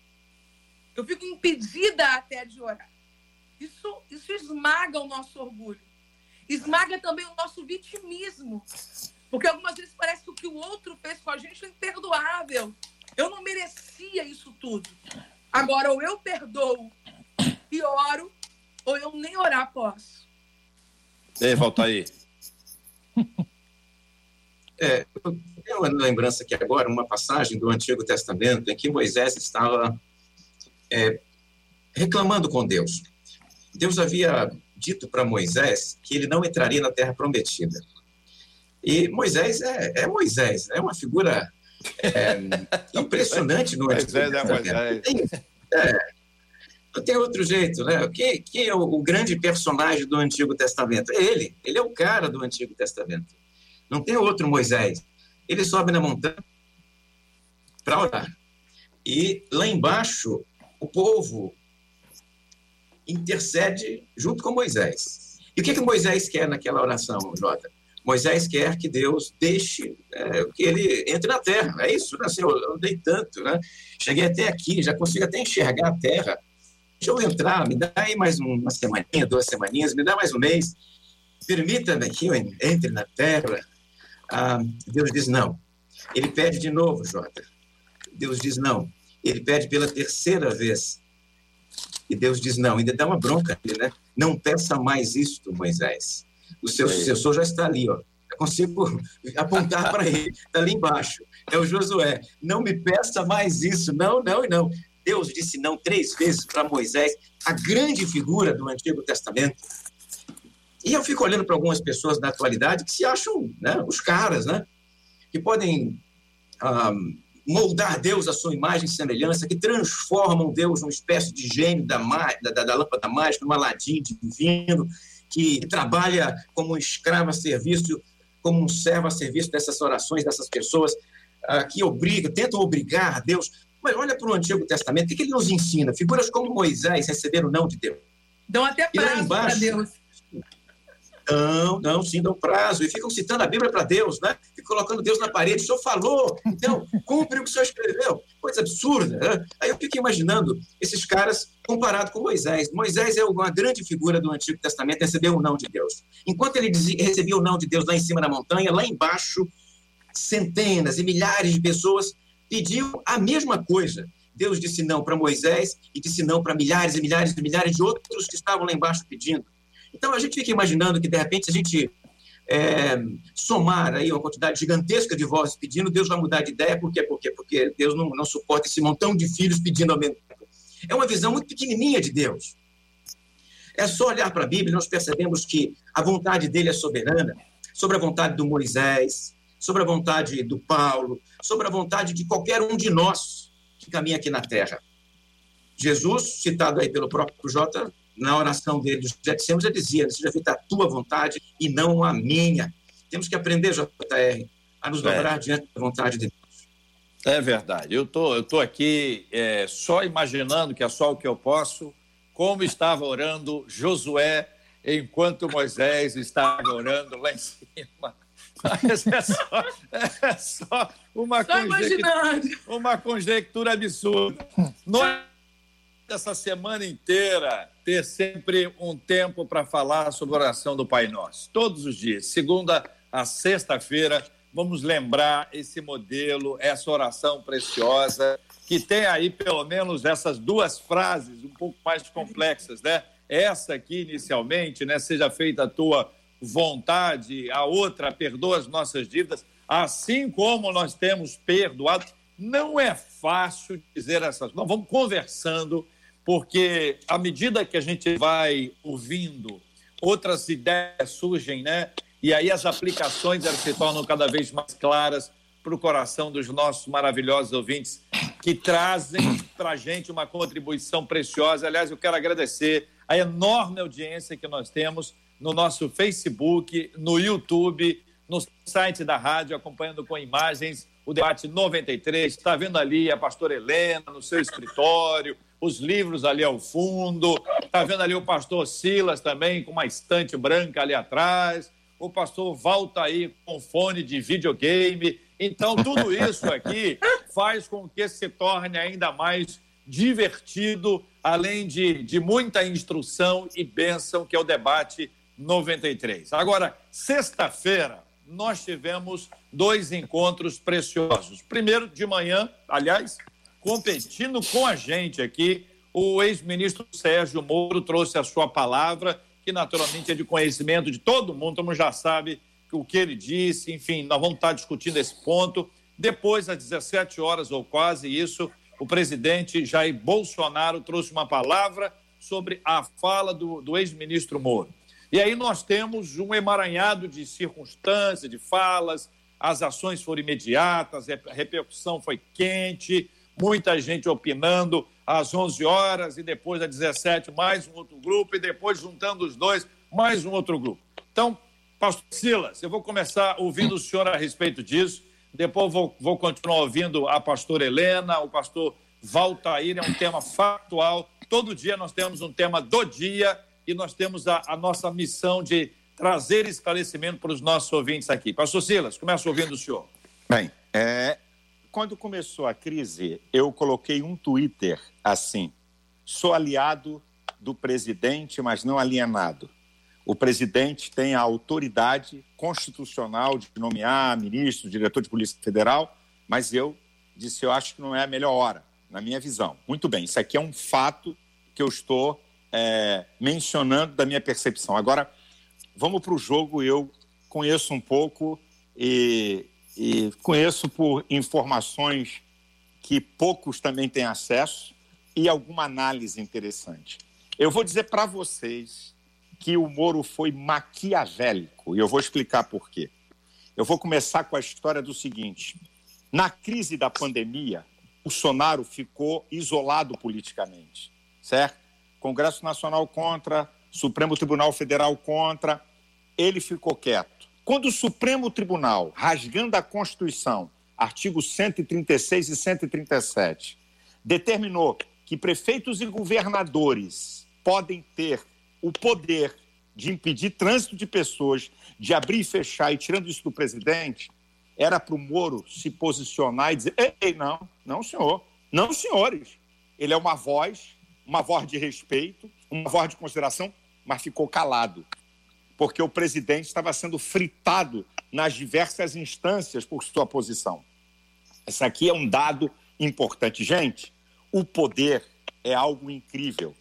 Eu fico impedida até de orar. Isso, isso esmaga o nosso orgulho. Esmaga também o nosso vitimismo. Porque algumas vezes parece que o que o outro fez com a gente é imperdoável. Eu não merecia isso tudo. Agora, ou eu perdoo e oro, ou eu nem orar posso. Ei, volta aí. É, eu tenho uma lembrança aqui agora, uma passagem do Antigo Testamento em que Moisés estava é, reclamando com Deus. Deus havia dito para Moisés que ele não entraria na terra prometida. E Moisés é, é Moisés, é uma figura é, impressionante no Moisés é Moisés. É, não tem outro jeito, né? Quem, quem é o, o, grande personagem do Antigo Testamento? É ele. Ele é o cara do Antigo Testamento. Não tem outro Moisés. Ele sobe na montanha para orar. E lá embaixo o povo intercede junto com Moisés. E o que, que Moisés quer naquela oração, Jota? Moisés quer que Deus deixe é, que ele entre na terra. É isso, né? Assim, eu andei tanto, né? Cheguei até aqui, já consigo até enxergar a terra. Deixa eu entrar, me dá aí mais uma semaninha, duas semaninhas, me dá mais um mês. Permita-me que eu entre na terra. Ah, Deus diz não. Ele pede de novo, Jota. Deus diz não. Ele pede pela terceira vez. E Deus diz: não, ainda dá uma bronca ali, né? Não peça mais isto, Moisés. O seu sucessor já está ali, ó. Eu consigo apontar para ele, está ali embaixo. É o Josué. Não me peça mais isso. Não, não e não. Deus disse não três vezes para Moisés, a grande figura do Antigo Testamento. E eu fico olhando para algumas pessoas da atualidade que se acham né, os caras, né? Que podem. Um, moldar Deus à sua imagem e semelhança, que transformam Deus numa espécie de gênio da, da, da lâmpada mágica, num aladim divino, que trabalha como um escravo a serviço, como um servo a serviço dessas orações, dessas pessoas, uh, que obriga, tentam obrigar Deus. Mas olha para o Antigo Testamento, o que, que ele nos ensina? Figuras como Moisés receberam o não de Deus. Dão até prazo para Deus. Não, não, sim, dão prazo. E ficam citando a Bíblia para Deus, né? Ficam colocando Deus na parede. O senhor falou, então, cumpre o que o senhor escreveu. Coisa absurda, né? Aí eu fico imaginando esses caras comparado com Moisés. Moisés é uma grande figura do Antigo Testamento, recebeu o não de Deus. Enquanto ele recebia o não de Deus lá em cima da montanha, lá embaixo, centenas e milhares de pessoas pediam a mesma coisa. Deus disse não para Moisés e disse não para milhares e milhares e milhares de outros que estavam lá embaixo pedindo. Então, a gente fica imaginando que, de repente, a gente é, somar aí uma quantidade gigantesca de vozes pedindo, Deus vai mudar de ideia. Por quê? Por quê? Porque Deus não, não suporta esse montão de filhos pedindo ao mesmo tempo. É uma visão muito pequenininha de Deus. É só olhar para a Bíblia e nós percebemos que a vontade dele é soberana sobre a vontade do Moisés, sobre a vontade do Paulo, sobre a vontade de qualquer um de nós que caminha aqui na terra. Jesus, citado aí pelo próprio J, na oração dele dos Getsêmenes, ele dizia, seja feita a tua vontade e não a minha. Temos que aprender, JR, a nos é. dobrar diante da vontade de Deus. É verdade. Eu tô, estou tô aqui é, só imaginando que é só o que eu posso, como estava orando Josué enquanto Moisés estava orando lá em cima. Mas é só, é só uma, só conjectura, uma conjectura absurda. Nós essa semana inteira ter sempre um tempo para falar sobre a oração do Pai Nosso. Todos os dias, segunda a sexta-feira, vamos lembrar esse modelo, essa oração preciosa, que tem aí pelo menos essas duas frases um pouco mais complexas, né? Essa aqui, inicialmente, né? Seja feita a tua vontade, a outra, perdoa as nossas dívidas, assim como nós temos perdoado. Não é fácil dizer essas. Nós vamos conversando, porque à medida que a gente vai ouvindo, outras ideias surgem, né? E aí as aplicações elas se tornam cada vez mais claras para o coração dos nossos maravilhosos ouvintes que trazem para a gente uma contribuição preciosa. Aliás, eu quero agradecer a enorme audiência que nós temos no nosso Facebook, no YouTube, no site da rádio, acompanhando com imagens o debate 93. Está vendo ali a pastora Helena no seu escritório, os livros ali ao fundo. Está vendo ali o pastor Silas também com uma estante branca ali atrás o pastor volta aí com fone de videogame. Então, tudo isso aqui faz com que se torne ainda mais divertido, além de, de muita instrução e bênção, que é o debate 93. Agora, sexta-feira, nós tivemos dois encontros preciosos. Primeiro, de manhã, aliás, competindo com a gente aqui, o ex-ministro Sérgio Moro trouxe a sua palavra que naturalmente é de conhecimento de todo mundo, todo mundo já sabe o que ele disse, enfim, nós vamos estar discutindo esse ponto. Depois, às 17 horas ou quase isso, o presidente Jair Bolsonaro trouxe uma palavra sobre a fala do, do ex-ministro Moro. E aí nós temos um emaranhado de circunstâncias, de falas, as ações foram imediatas, a repercussão foi quente, muita gente opinando às 11 horas e depois às 17 mais um outro grupo e depois juntando os dois mais um outro grupo. Então, pastor Silas, eu vou começar ouvindo o senhor a respeito disso, depois vou, vou continuar ouvindo a pastora Helena, o pastor Valtair, é um tema factual. Todo dia nós temos um tema do dia e nós temos a, a nossa missão de trazer esclarecimento para os nossos ouvintes aqui. Pastor Silas, começa ouvindo o senhor. Bem, é, quando começou a crise, eu coloquei um Twitter assim: sou aliado do presidente, mas não alienado. O presidente tem a autoridade constitucional de nomear ministro, diretor de Polícia Federal, mas eu disse: eu acho que não é a melhor hora, na minha visão. Muito bem, isso aqui é um fato que eu estou é, mencionando da minha percepção. Agora, vamos para o jogo. Eu conheço um pouco e e conheço por informações que poucos também têm acesso e alguma análise interessante. Eu vou dizer para vocês que o Moro foi maquiavélico e eu vou explicar por quê. Eu vou começar com a história do seguinte: na crise da pandemia, Bolsonaro ficou isolado politicamente, certo? Congresso Nacional contra, Supremo Tribunal Federal contra, ele ficou quieto. Quando o Supremo Tribunal, rasgando a Constituição, artigos 136 e 137, determinou que prefeitos e governadores podem ter o poder de impedir trânsito de pessoas, de abrir e fechar, e tirando isso do presidente, era para o Moro se posicionar e dizer: ei, não, não, senhor, não, senhores. Ele é uma voz, uma voz de respeito, uma voz de consideração, mas ficou calado porque o presidente estava sendo fritado nas diversas instâncias por sua posição. Esse aqui é um dado importante. Gente, o poder é algo incrível.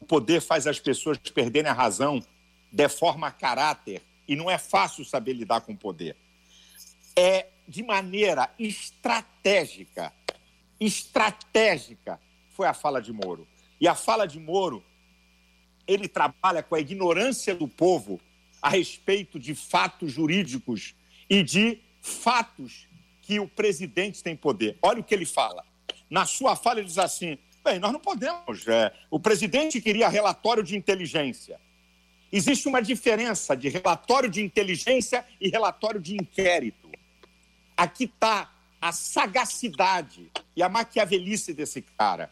O poder faz as pessoas perderem a razão, deforma caráter, e não é fácil saber lidar com o poder. É de maneira estratégica, estratégica, foi a fala de Moro. E a fala de Moro, ele trabalha com a ignorância do povo a respeito de fatos jurídicos e de fatos que o presidente tem poder. Olha o que ele fala. Na sua fala, ele diz assim: bem, nós não podemos. É, o presidente queria relatório de inteligência. Existe uma diferença de relatório de inteligência e relatório de inquérito. Aqui está a sagacidade e a maquiavelice desse cara.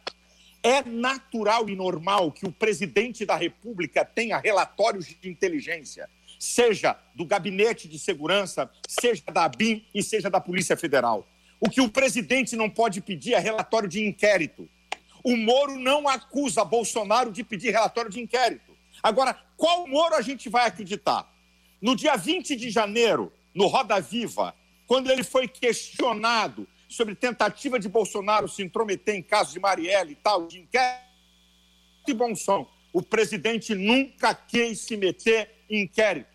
É natural e normal que o presidente da República tenha relatórios de inteligência seja do Gabinete de Segurança, seja da ABIN e seja da Polícia Federal. O que o presidente não pode pedir é relatório de inquérito. O Moro não acusa Bolsonaro de pedir relatório de inquérito. Agora, qual Moro a gente vai acreditar? No dia 20 de janeiro, no Roda Viva, quando ele foi questionado sobre tentativa de Bolsonaro se intrometer em casos de Marielle e tal, de inquérito e bom som, o presidente nunca quis se meter em inquéritos.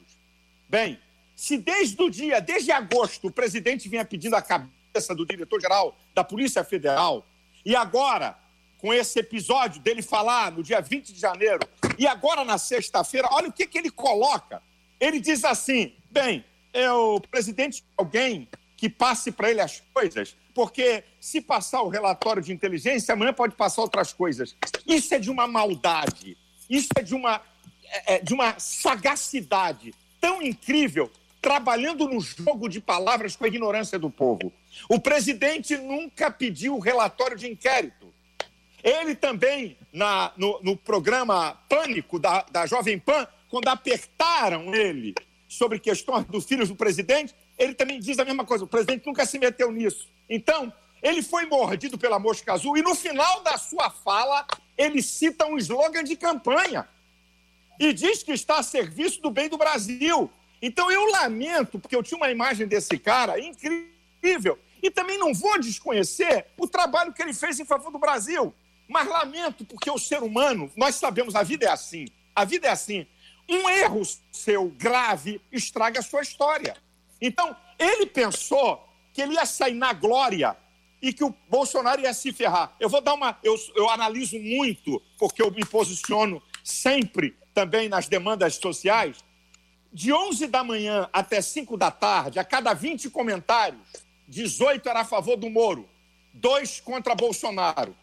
Bem, se desde o dia, desde agosto, o presidente vinha pedindo a cabeça do diretor-geral da Polícia Federal, e agora, com esse episódio dele falar no dia 20 de janeiro, e agora na sexta-feira, olha o que, que ele coloca. Ele diz assim: bem, é o presidente alguém que passe para ele as coisas, porque se passar o relatório de inteligência, amanhã pode passar outras coisas. Isso é de uma maldade, isso é de uma, é, é de uma sagacidade tão incrível, trabalhando no jogo de palavras com a ignorância do povo. O presidente nunca pediu relatório de inquérito. Ele também, na, no, no programa Pânico da, da Jovem Pan, quando apertaram ele sobre questões dos filhos do presidente, ele também diz a mesma coisa. O presidente nunca se meteu nisso. Então, ele foi mordido pela mosca azul e no final da sua fala, ele cita um slogan de campanha e diz que está a serviço do bem do Brasil. Então eu lamento, porque eu tinha uma imagem desse cara incrível, e também não vou desconhecer o trabalho que ele fez em favor do Brasil. Mas lamento, porque o ser humano, nós sabemos, a vida é assim. A vida é assim. Um erro seu grave estraga a sua história. Então, ele pensou que ele ia sair na glória e que o Bolsonaro ia se ferrar. Eu vou dar uma. Eu, eu analiso muito, porque eu me posiciono sempre também nas demandas sociais. De 11 da manhã até 5 da tarde, a cada 20 comentários, 18 era a favor do Moro, dois contra Bolsonaro.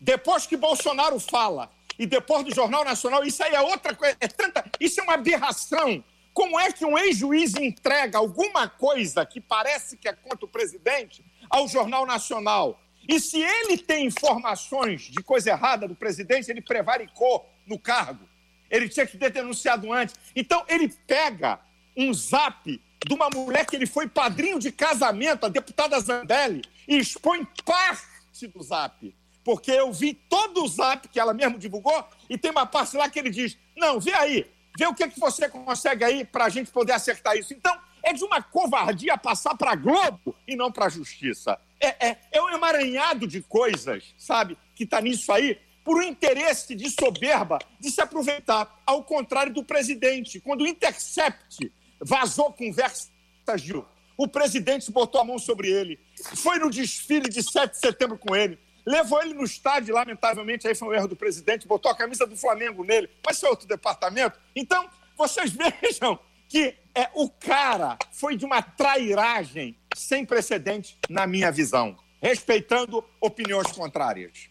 Depois que Bolsonaro fala, e depois do Jornal Nacional, isso aí é outra coisa, é tanta, isso é uma aberração. Como é que um ex-juiz entrega alguma coisa que parece que é contra o presidente ao Jornal Nacional? E se ele tem informações de coisa errada do presidente, ele prevaricou no cargo. Ele tinha que ter denunciado antes. Então, ele pega um zap de uma mulher que ele foi padrinho de casamento, a deputada Zambelli, e expõe parte do zap. Porque eu vi todo o zap que ela mesmo divulgou, e tem uma parte lá que ele diz: Não, vê aí, Vê o que, que você consegue aí para a gente poder acertar isso. Então, é de uma covardia passar para Globo e não para a Justiça. É, é, é um emaranhado de coisas, sabe, que está nisso aí, por um interesse de soberba de se aproveitar. Ao contrário do presidente, quando o Intercept vazou conversas Gil, o presidente botou a mão sobre ele, foi no desfile de 7 de setembro com ele, levou ele no estádio, lamentavelmente, aí foi um erro do presidente, botou a camisa do Flamengo nele, mas é outro departamento. Então, vocês vejam que é, o cara foi de uma trairagem sem precedente, na minha visão, respeitando opiniões contrárias.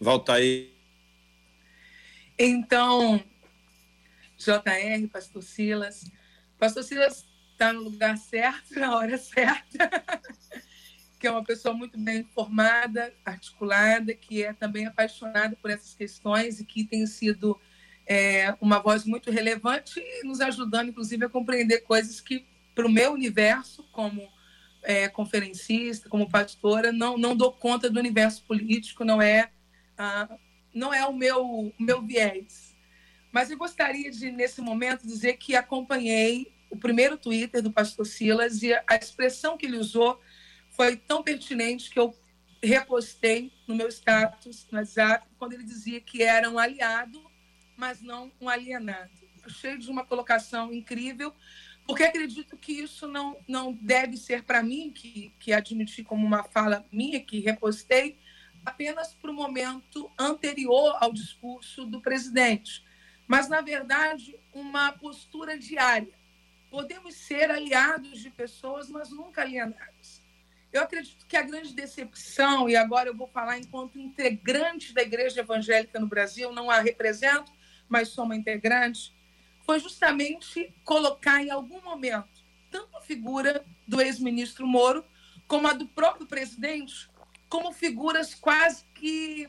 Volta aí. Então, JR, Pastor Silas. Pastor Silas está no lugar certo, na hora certa. que é uma pessoa muito bem informada, articulada, que é também apaixonada por essas questões e que tem sido é, uma voz muito relevante nos ajudando, inclusive, a compreender coisas que, para o meu universo, como é, conferencista, como pastora, não, não dou conta do universo político, não é, ah, não é o meu, meu viés. Mas eu gostaria de, nesse momento, dizer que acompanhei o primeiro Twitter do pastor Silas e a expressão que ele usou foi tão pertinente que eu repostei no meu status no WhatsApp quando ele dizia que era um aliado, mas não um alienado. Achei de uma colocação incrível, porque acredito que isso não, não deve ser para mim, que, que admiti como uma fala minha, que repostei, apenas para o momento anterior ao discurso do presidente, mas, na verdade, uma postura diária. Podemos ser aliados de pessoas, mas nunca alienados. Eu acredito que a grande decepção, e agora eu vou falar enquanto integrante da Igreja Evangélica no Brasil, não a represento, mas sou uma integrante, foi justamente colocar em algum momento tanto a figura do ex-ministro Moro como a do próprio presidente como figuras quase que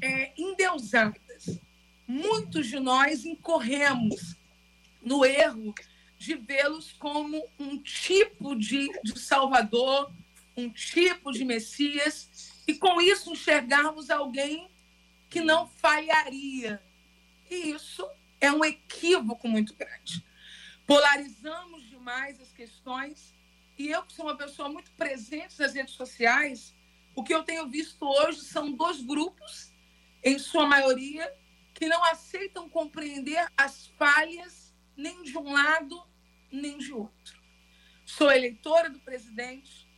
é, endeusadas. Muitos de nós incorremos no erro de vê-los como um tipo de, de salvador, um tipo de Messias e com isso enxergarmos alguém que não falharia. E isso é um equívoco muito grande. Polarizamos demais as questões e eu que sou uma pessoa muito presente nas redes sociais, o que eu tenho visto hoje são dois grupos, em sua maioria, que não aceitam compreender as falhas nem de um lado nem de outro. Sou eleitora do presidente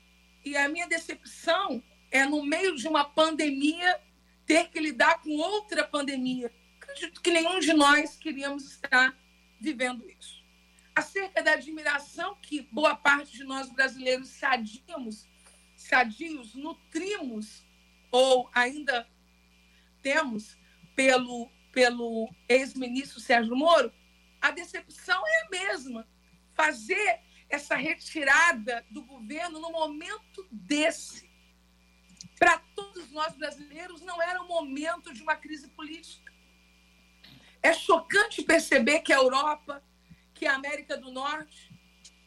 e a minha decepção é, no meio de uma pandemia, ter que lidar com outra pandemia. Acredito que nenhum de nós queríamos estar vivendo isso. Acerca da admiração que boa parte de nós brasileiros sadíamos, sadios, nutrimos ou ainda temos pelo, pelo ex-ministro Sérgio Moro, a decepção é a mesma. Fazer essa retirada do governo no momento desse. Para todos nós brasileiros, não era o momento de uma crise política. É chocante perceber que a Europa, que a América do Norte,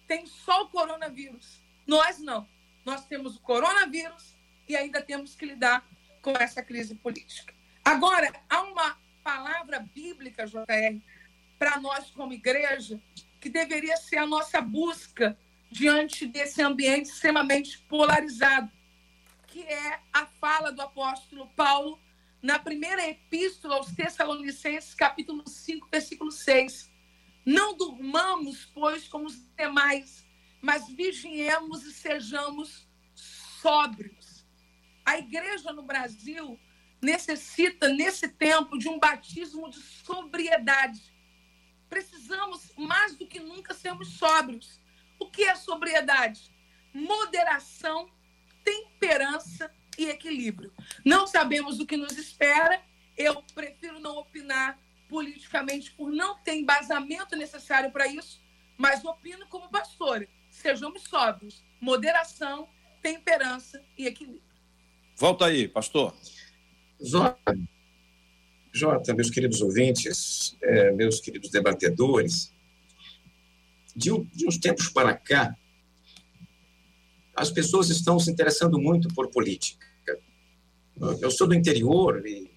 tem só o coronavírus. Nós não. Nós temos o coronavírus e ainda temos que lidar com essa crise política. Agora, há uma palavra bíblica, JR, para nós como igreja, que deveria ser a nossa busca diante desse ambiente extremamente polarizado, que é a fala do apóstolo Paulo na primeira epístola aos Tessalonicenses, capítulo 5, versículo 6. Não durmamos, pois, como os demais, mas vigiemos e sejamos sóbrios. A igreja no Brasil necessita, nesse tempo, de um batismo de sobriedade. Precisamos, mais do que nunca, sermos sóbrios. O que é sobriedade? Moderação, temperança e equilíbrio. Não sabemos o que nos espera. Eu prefiro não opinar politicamente por não ter embasamento necessário para isso, mas opino como pastora. Sejamos sóbrios, moderação, temperança e equilíbrio. Volta aí, pastor. Jota, Jota meus queridos ouvintes, é, meus queridos debatedores, de, de uns tempos para cá, as pessoas estão se interessando muito por política. Eu sou do interior e,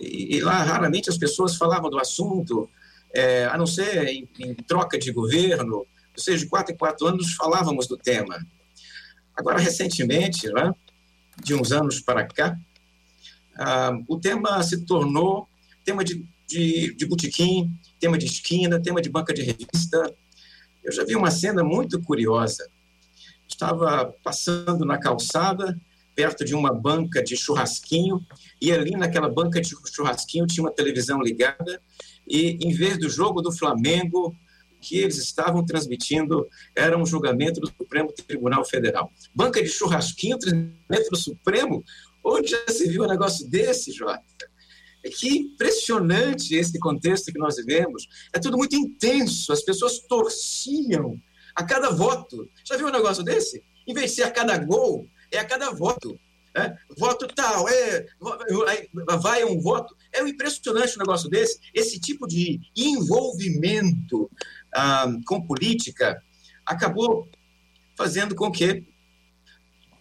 e, e lá raramente as pessoas falavam do assunto, é, a não ser em, em, troca de governo, ou seja, de quatro em quatro anos falávamos do tema. Agora, recentemente, né, de uns anos para cá, ah, o tema se tornou tema de, de, de botequim, tema de esquina, tema de banca de revista. Eu já vi uma cena muito curiosa. Estava passando na calçada, perto de uma banca de churrasquinho, e ali naquela banca de churrasquinho tinha uma televisão ligada, e em vez do jogo do Flamengo, que eles estavam transmitindo era um julgamento do Supremo Tribunal Federal. Banca de churrasquinho, transmite do Supremo? Onde já se viu um negócio desse, Jota? É que impressionante esse contexto que nós vivemos. É tudo muito intenso, as pessoas torciam a cada voto. Já viu um negócio desse? Em vez de ser a cada gol, é a cada voto. É, voto tal, é, vai um voto. É impressionante um negócio desse. Esse tipo de envolvimento ah, com política acabou fazendo com que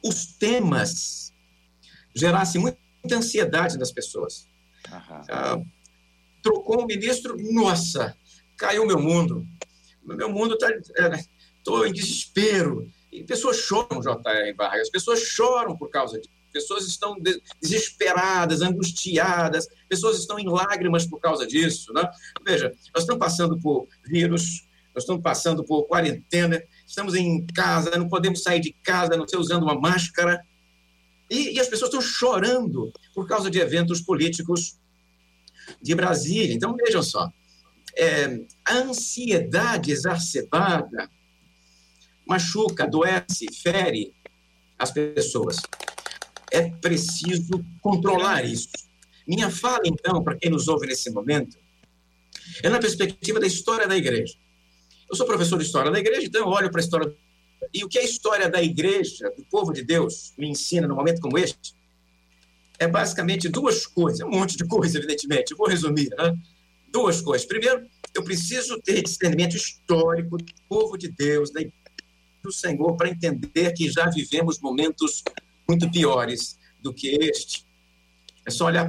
os temas gerassem muita ansiedade nas pessoas. Ah, trocou um ministro, nossa, caiu meu mundo. Meu mundo está. Estou é, em desespero. E pessoas choram, J.R. Vargas, as pessoas choram por causa disso. Pessoas estão desesperadas, angustiadas, pessoas estão em lágrimas por causa disso. Né? Veja, nós estamos passando por vírus, nós estamos passando por quarentena, estamos em casa, não podemos sair de casa, não ser usando uma máscara. E, e as pessoas estão chorando por causa de eventos políticos de Brasília. Então, vejam só, é, a ansiedade exacerbada machuca, adoece, fere as pessoas. É preciso controlar isso. Minha fala, então, para quem nos ouve nesse momento, é na perspectiva da história da igreja. Eu sou professor de história da igreja, então eu olho para a história. E o que a história da igreja, do povo de Deus, me ensina num momento como este, é basicamente duas coisas, um monte de coisa, evidentemente, eu vou resumir, né? Duas coisas. Primeiro, eu preciso ter discernimento histórico do povo de Deus, da igreja do Senhor, para entender que já vivemos momentos muito piores do que este. É só olhar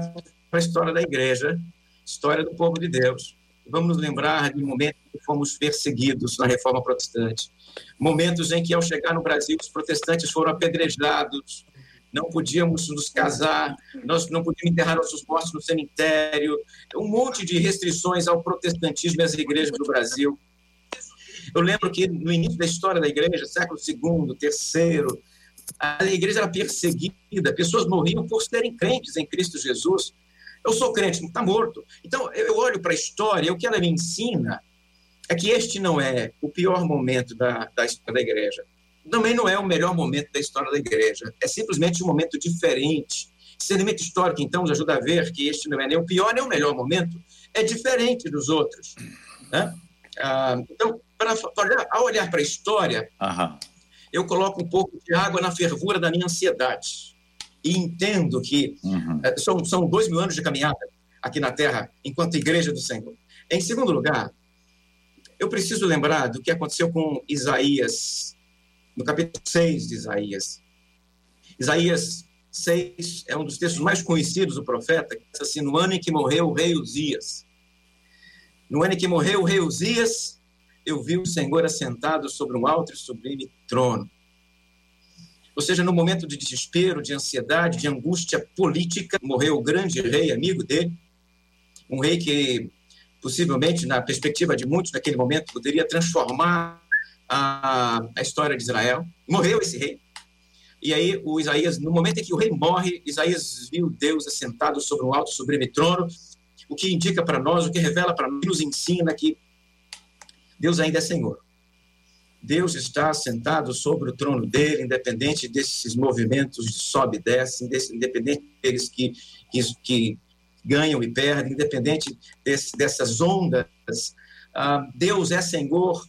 para a história da igreja, história do povo de Deus. vamos nos lembrar de momentos em que fomos perseguidos na reforma protestante, momentos em que, ao chegar no Brasil, os protestantes foram apedrejados, não podíamos nos casar, nós não podíamos enterrar nossos mortos no cemitério, um monte de restrições ao protestantismo e às igrejas do Brasil. Eu lembro que no início da história da igreja, século II, terceiro, a igreja era perseguida, pessoas morriam por serem crentes em Cristo Jesus. Eu sou crente, está morto. Então, eu olho para a história, o que ela me ensina é que este não é o pior momento da, da história da igreja também não é o melhor momento da história da igreja. É simplesmente um momento diferente. Esse elemento histórico, então, nos ajuda a ver que este não é nem o pior nem o melhor momento, é diferente dos outros. Né? Ah, então, para, para, ao olhar para a história. Eu coloco um pouco de água na fervura da minha ansiedade. E entendo que Uhum. eh, são, são dois mil anos de caminhada aqui na Terra, enquanto Igreja do Senhor. Em segundo lugar, eu preciso lembrar do que aconteceu com Isaías, no capítulo 6 de Isaías. Isaías 6 é um dos textos mais conhecidos do profeta, que diz assim, no ano em que morreu o rei Uzias. No ano em que morreu o rei Uzias, eu vi o Senhor assentado sobre um alto e sublime trono. Ou seja, no momento de desespero, de ansiedade, de angústia política, morreu o grande rei, amigo dele, um rei que possivelmente, na perspectiva de muitos naquele momento, poderia transformar a, a história de Israel. Morreu esse rei. E aí, o Isaías, no momento em que o rei morre, Isaías viu Deus assentado sobre um alto e sublime trono, o que indica para nós, o que revela para nós, nos ensina que Deus ainda é Senhor. Deus está sentado sobre o trono dele, independente desses movimentos de sobe e desce, independente deles que, que, que ganham e perdem, independente desse, dessas ondas. Ah, Deus é Senhor,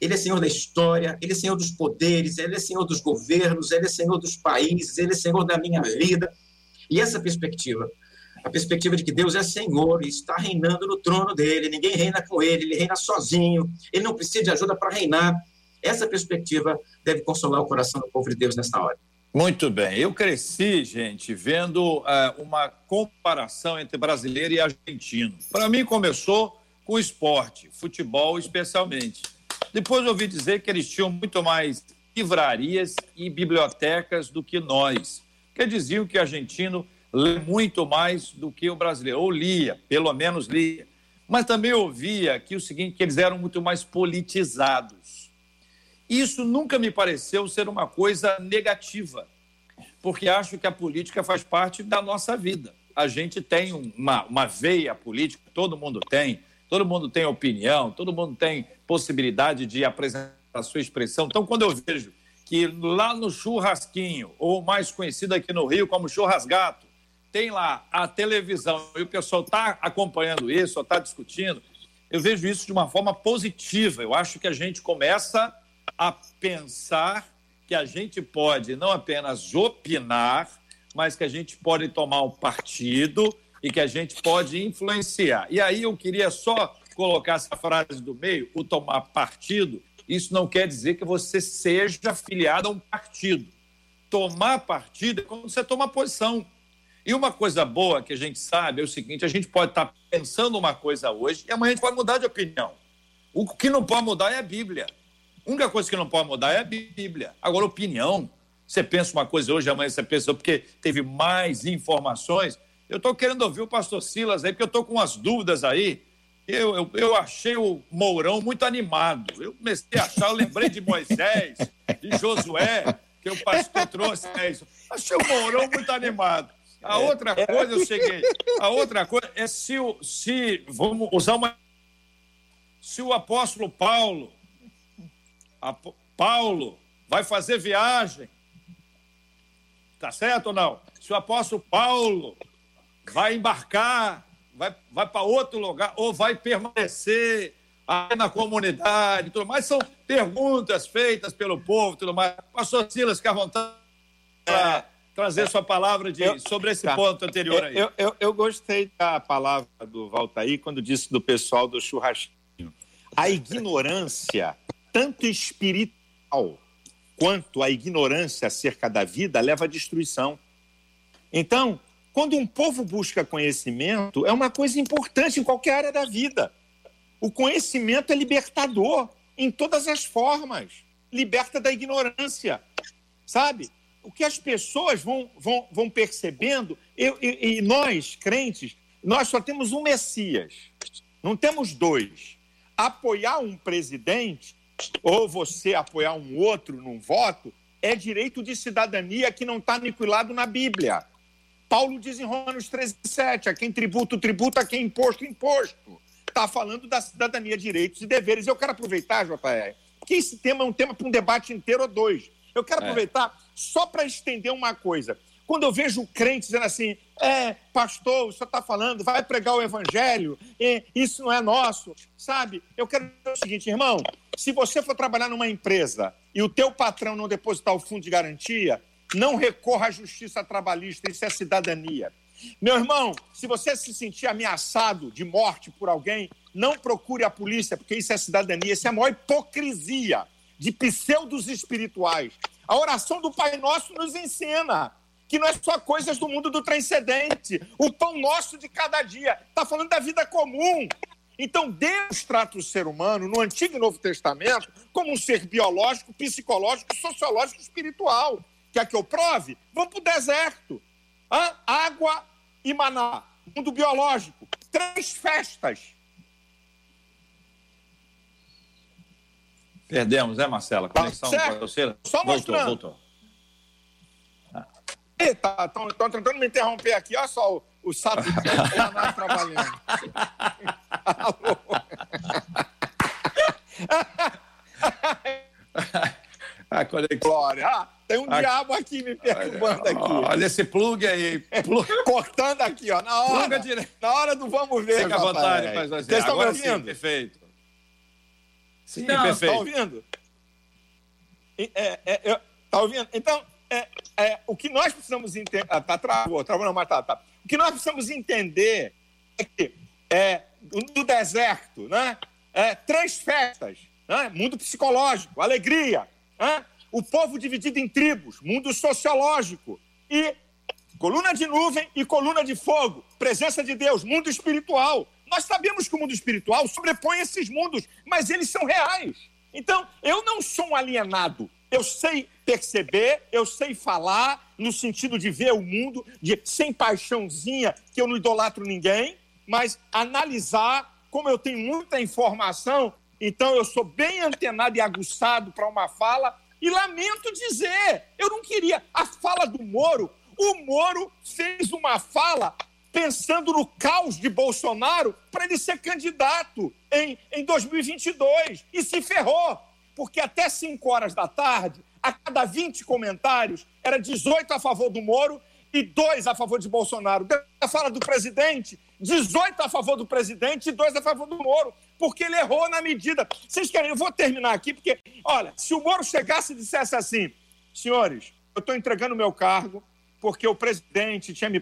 Ele é Senhor da história, Ele é Senhor dos poderes, Ele é Senhor dos governos, Ele é Senhor dos países, Ele é Senhor da minha vida. E essa perspectiva, a perspectiva de que Deus é Senhor e está reinando no trono dele, ninguém reina com ele, ele reina sozinho, ele não precisa de ajuda para reinar. Essa perspectiva deve consolar o coração do povo de Deus nesta hora. Muito bem. Eu cresci, gente, vendo uh, uma comparação entre brasileiro e argentino. Para mim, começou com esporte, futebol especialmente. Depois ouvi dizer que eles tinham muito mais livrarias e bibliotecas do que nós. Que diziam que argentino lê muito mais do que o brasileiro, ou lia, pelo menos lia. Mas também ouvia que o seguinte, que eles eram muito mais politizados. Isso nunca me pareceu ser uma coisa negativa, porque acho que a política faz parte da nossa vida. A gente tem uma, uma veia política, todo mundo tem, todo mundo tem opinião, todo mundo tem possibilidade de apresentar a sua expressão. Então, quando eu vejo que lá no churrasquinho, ou mais conhecido aqui no Rio como churrasgato, tem lá a televisão e o pessoal está acompanhando isso, está discutindo, eu vejo isso de uma forma positiva. Eu acho que a gente começa a pensar que a gente pode não apenas opinar, mas que a gente pode tomar um partido e que a gente pode influenciar. E aí eu queria só colocar essa frase do meio, o tomar partido, isso não quer dizer que você seja afiliado a um partido. Tomar partido é quando você toma posição. E uma coisa boa que a gente sabe é o seguinte: a gente pode estar pensando uma coisa hoje e amanhã a gente pode mudar de opinião. O que não pode mudar é a Bíblia. A única coisa que não pode mudar é a Bíblia. Agora, opinião. Você pensa uma coisa hoje, amanhã você pensa porque teve mais informações. Eu estou querendo ouvir o pastor Silas aí, porque eu estou com umas dúvidas aí. Eu, eu, eu, achei o Mourão muito animado. Eu comecei a achar, eu lembrei de Moisés, de Josué, que o pastor trouxe. É isso. Achei o Mourão muito animado. A outra coisa, eu cheguei. A outra coisa é se, o, se vamos usar uma. Se o apóstolo Paulo, a, Paulo, vai fazer viagem, tá certo ou não? Se o apóstolo Paulo vai embarcar, vai, vai para outro lugar, ou vai permanecer aí na comunidade, tudo mais, são perguntas feitas pelo povo, tudo mais. Pastor Silas, fica à vontade para trazer sua palavra de, eu, sobre esse tá. ponto anterior aí. Eu, eu, eu, gostei da palavra do Valtaí quando disse do pessoal do churrasquinho. A ignorância, tanto espiritual quanto a ignorância acerca da vida, leva à destruição. Então, quando um povo busca conhecimento, é uma coisa importante em qualquer área da vida. O conhecimento é libertador em todas as formas. Liberta da ignorância, sabe? O que as pessoas vão, vão, vão percebendo, eu, e, e nós, crentes, nós só temos um Messias, não temos dois. Apoiar um presidente, ou você apoiar um outro num voto, é direito de cidadania que não está aniquilado na Bíblia. Paulo diz em Romanos 13,7: a quem tributo, tributo, a quem imposto, imposto. Está falando da cidadania, direitos e deveres. Eu quero aproveitar, JR, que esse tema é um tema para um debate inteiro ou dois. Eu quero é. aproveitar é. Só para estender uma coisa. Quando eu vejo crente dizendo assim, é, pastor, o senhor está falando, vai pregar o evangelho, isso não é nosso, sabe? Eu quero dizer o seguinte, irmão, se você for trabalhar numa empresa e o teu patrão não depositar o fundo de garantia, não recorra à justiça trabalhista, isso é cidadania. Meu irmão, se você se sentir ameaçado de morte por alguém, não procure a polícia, porque isso é cidadania, isso é a maior hipocrisia de pseudos espirituais. A oração do Pai Nosso nos ensina que não é só coisas do mundo do transcendente, o pão nosso de cada dia. Está falando da vida comum. Então, Deus trata o ser humano, no Antigo e Novo Testamento, como um ser biológico, psicológico, sociológico, espiritual. Quer que eu prove? Vamos para o deserto. Hã? Água e maná. Mundo biológico. Três festas. Perdemos, é, Marcela? Tá Conexão tá com você? Só mostrando. Voltou, voltou. Estão tá, tentando me interromper aqui. Olha só o, o sapo lá trabalhando. Alô? Ah, Glória. Ah, tem um aqui. diabo aqui me perturbando aqui. Olha esse plug aí. Plug. Cortando aqui, ó. Na hora, na hora do vamos ver. Fica à vontade, mas Vocês estão me ouvindo? Sim, perfeito. Sim, Não, perfeito. Está ouvindo? É, é, é, tá ouvindo? Então, é, é, o que nós precisamos entender. Ah, tá, travou, travou, não, mas tá, tá. O que nós precisamos entender é que é, no deserto, né? É, três festas, né? mundo psicológico, alegria, o povo dividido em tribos, mundo sociológico e coluna de nuvem e coluna de fogo, presença de Deus, mundo espiritual. Nós sabemos que o mundo espiritual sobrepõe esses mundos, mas eles são reais. Então, eu não sou um alienado. Eu sei perceber, eu sei falar, no sentido de ver o mundo, de sem paixãozinha, que eu não idolatro ninguém, mas analisar, como eu tenho muita informação, então eu sou bem antenado e aguçado para uma fala e lamento dizer, eu não queria a fala do Moro. O Moro fez uma fala pensando no caos de Bolsonaro para ele ser candidato em, em 2022 e se ferrou, porque até 5 horas da tarde, a cada 20 comentários, era 18 a favor do Moro e 2 a favor de Bolsonaro. A fala do presidente, 18 a favor do presidente e 2 a favor do Moro porque ele errou na medida. Vocês querem, eu vou terminar aqui, porque, olha, se o Moro chegasse e dissesse assim, senhores, eu estou entregando meu cargo porque o presidente tinha me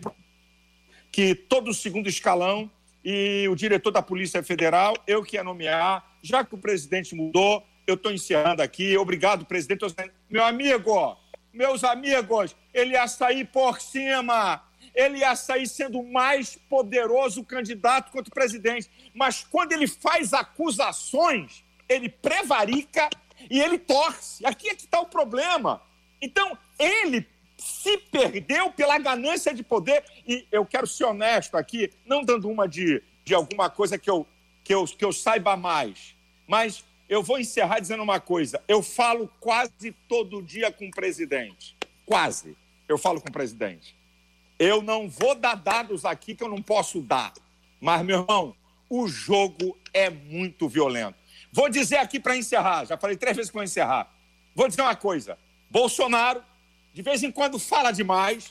que todo o segundo escalão e o diretor da Polícia Federal, eu que ia nomear, já que o presidente mudou, eu estou encerrando aqui. Obrigado, presidente. Meu amigo, meus amigos, ele ia sair por cima ele ia sair sendo o mais poderoso candidato contra o presidente. Mas quando ele faz acusações, ele prevarica e ele torce. Aqui é que está o problema. Então, ele se perdeu pela ganância de poder. E eu quero ser honesto aqui, não dando uma de, de alguma coisa que eu, que, eu, que eu saiba mais, mas eu vou encerrar dizendo uma coisa. Eu falo quase todo dia com o presidente. Quase. Eu falo com o presidente. Eu não vou dar dados aqui que eu não posso dar. Mas, meu irmão, o jogo é muito violento. Vou dizer aqui para encerrar, já falei três vezes que vou encerrar. Vou dizer uma coisa: Bolsonaro, de vez em quando, fala demais,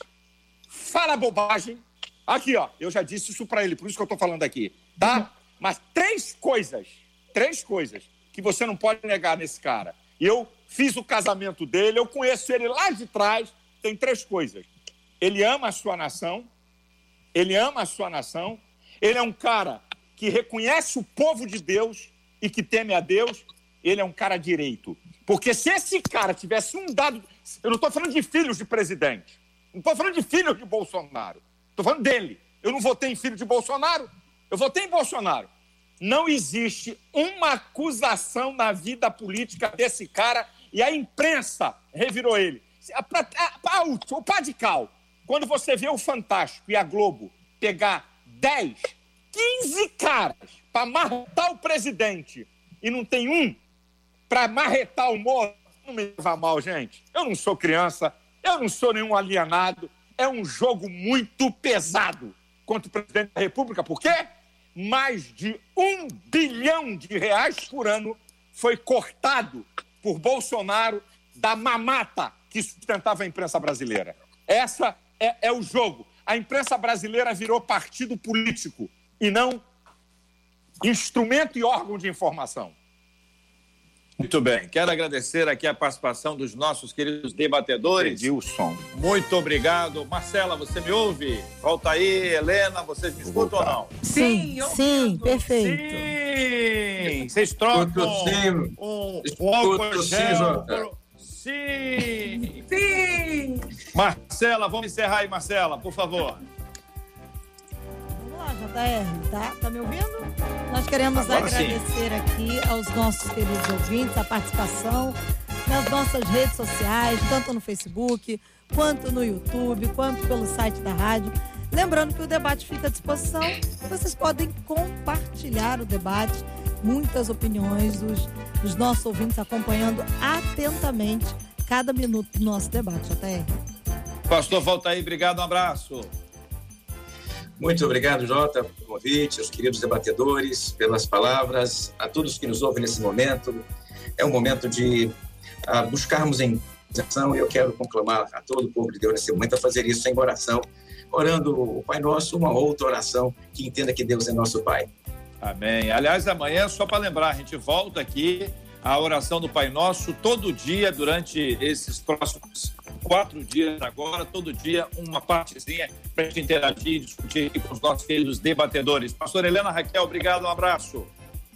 fala bobagem. Aqui, ó, eu já disse isso para ele, por isso que eu estou falando aqui, tá? Mas três coisas, três coisas que você não pode negar nesse cara. Eu fiz o casamento dele, eu conheço ele lá de trás, tem três coisas. Ele ama a sua nação, ele ama a sua nação, ele é um cara que reconhece o povo de Deus e que teme a Deus, ele é um cara direito. Porque se esse cara tivesse um dado. Eu não estou falando de filhos de presidente, não estou falando de filhos de Bolsonaro, estou falando dele. Eu não votei em filho de Bolsonaro, eu votei em Bolsonaro. Não existe uma acusação na vida política desse cara e a imprensa revirou ele. O Padical, quando você vê o Fantástico e a Globo pegar 10, 15 caras para marretar o presidente e não tem um para marretar o Moro, não me leva mal, gente. Eu não sou criança, eu não sou nenhum alienado. É um jogo muito pesado contra o presidente da República. Por quê? Mais de um bilhão de reais por ano foi cortado por Bolsonaro da mamata que sustentava a imprensa brasileira. Essa é, é o jogo. A imprensa brasileira virou partido político e não instrumento e órgão de informação. Muito bem. Quero agradecer aqui a participação dos nossos queridos debatedores. Edilson. Muito obrigado. Marcela, você me ouve? Volta aí, Helena, vocês me escutam ou não? Sim, sim, perfeito. Sim! Vocês trocam sim. um, um álcool gel. Sim! Sim! Marcela, vamos encerrar aí, Marcela, por favor. JR, tá? Tá me ouvindo? Nós queremos Agora sim. agradecer aqui aos nossos queridos ouvintes a participação nas nossas redes sociais, tanto no Facebook, quanto no YouTube, quanto pelo site da rádio. Lembrando que o debate fica à disposição, vocês podem compartilhar o debate, muitas opiniões dos, dos nossos ouvintes acompanhando atentamente cada minuto do nosso debate, JR. Pastor, volta aí, obrigado, um abraço. Muito obrigado, Jota, pelo convite, aos queridos debatedores, pelas palavras, a todos que nos ouvem nesse momento. É um momento de ah, buscarmos em oração e eu quero conclamar a todo o povo de Deus nesse momento a fazer isso em oração, orando o Pai Nosso, uma outra oração que entenda que Deus é nosso Pai. Amém. Aliás, amanhã, só para lembrar, a gente volta aqui a oração do Pai Nosso todo dia durante esses próximos quatro dias agora, todo dia uma partezinha para a gente interagir e discutir aqui com os nossos queridos debatedores. Pastor Helena Raquel, obrigado, um abraço.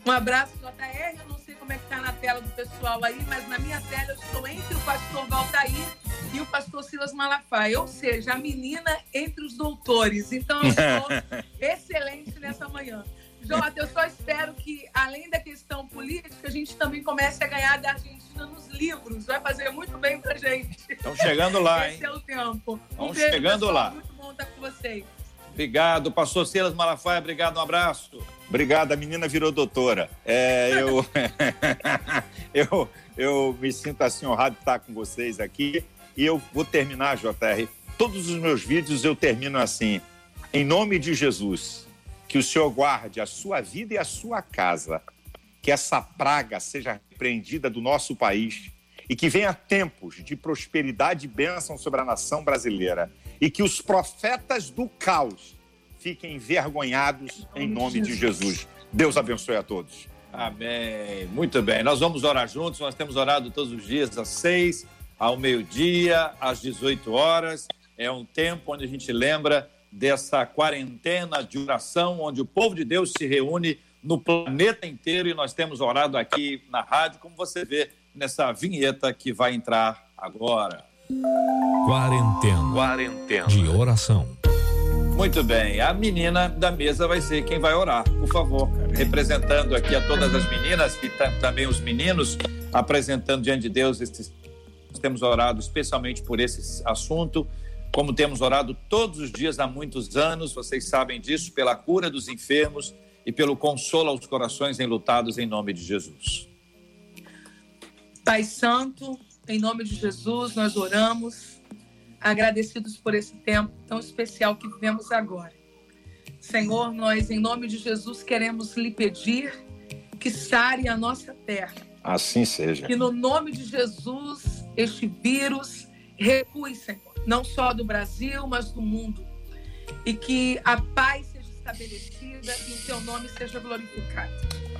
Um abraço, JR. Eu não sei como é que tá na tela do pessoal aí, mas na minha tela eu estou entre o pastor Valtair e o pastor Silas Malafaia, ou seja, a menina entre os doutores. Então eu estou excelente nessa manhã. Jota, eu só espero que, além da questão política, a gente também comece a ganhar da Argentina nos livros. Vai fazer muito bem pra gente. Estão chegando lá, hein? Esse é o tempo. Vamos beijo, chegando pessoal. lá. Muito bom estar com vocês. Obrigado, pastor Silas Malafaia, obrigado, um abraço. Obrigado, a menina virou doutora. É, eu, eu, eu me sinto assim honrado de estar com vocês aqui e eu vou terminar, JR. Todos os meus vídeos eu termino assim. Em nome de Jesus, que o Senhor guarde a sua vida e a sua casa, que essa praga seja repreendida do nosso país e que venha tempos de prosperidade e bênção sobre a nação brasileira e que os profetas do caos fiquem envergonhados em nome de Jesus. Deus abençoe a todos. Amém. Muito bem. Nós vamos orar juntos. Nós temos orado todos os dias às seis, ao meio-dia, às 18 horas. É um tempo onde a gente lembra dessa quarentena de oração, onde o povo de Deus se reúne no planeta inteiro e nós temos orado aqui na rádio, como você vê nessa vinheta que vai entrar agora. Quarentena. Quarentena. De oração. Muito bem, a menina da mesa vai ser quem vai orar, por favor, representando aqui a todas as meninas e ta- também os meninos, apresentando diante de Deus esses. Nós temos orado especialmente por esse assunto, como temos orado todos os dias há muitos anos, vocês sabem disso, pela cura dos enfermos e pelo consolo aos corações enlutados em nome de Jesus. Pai Santo, em nome de Jesus, nós oramos, agradecidos por esse tempo tão especial que vivemos agora. Senhor, nós, em nome de Jesus, queremos lhe pedir que sare a nossa terra, Assim seja. que no nome de Jesus este vírus recue, Senhor, não só do Brasil, mas do mundo, e que a paz seja estabelecida e o teu nome seja glorificado.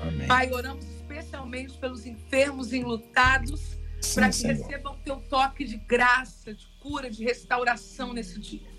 Amém. Pai, oramos especialmente pelos enfermos enlutados, para que Senhor. recebam teu toque de graça, de cura, de restauração nesse dia.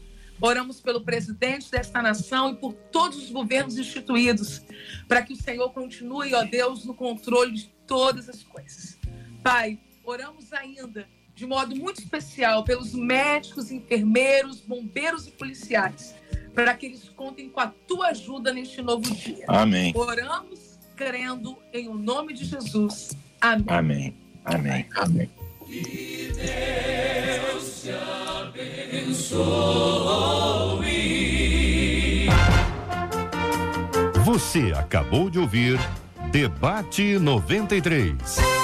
Oramos pelo presidente desta nação e por todos os governos instituídos, para que o Senhor continue, ó Deus, no controle de todas as coisas. Pai, oramos ainda de modo muito especial pelos médicos, enfermeiros, bombeiros e policiais, para que eles contem com a tua ajuda neste novo dia. Amém. Oramos crendo em o nome de Jesus. Amém. Amém. Amém. Amém. Que Deus te abençoe. Você acabou de ouvir Debate 93.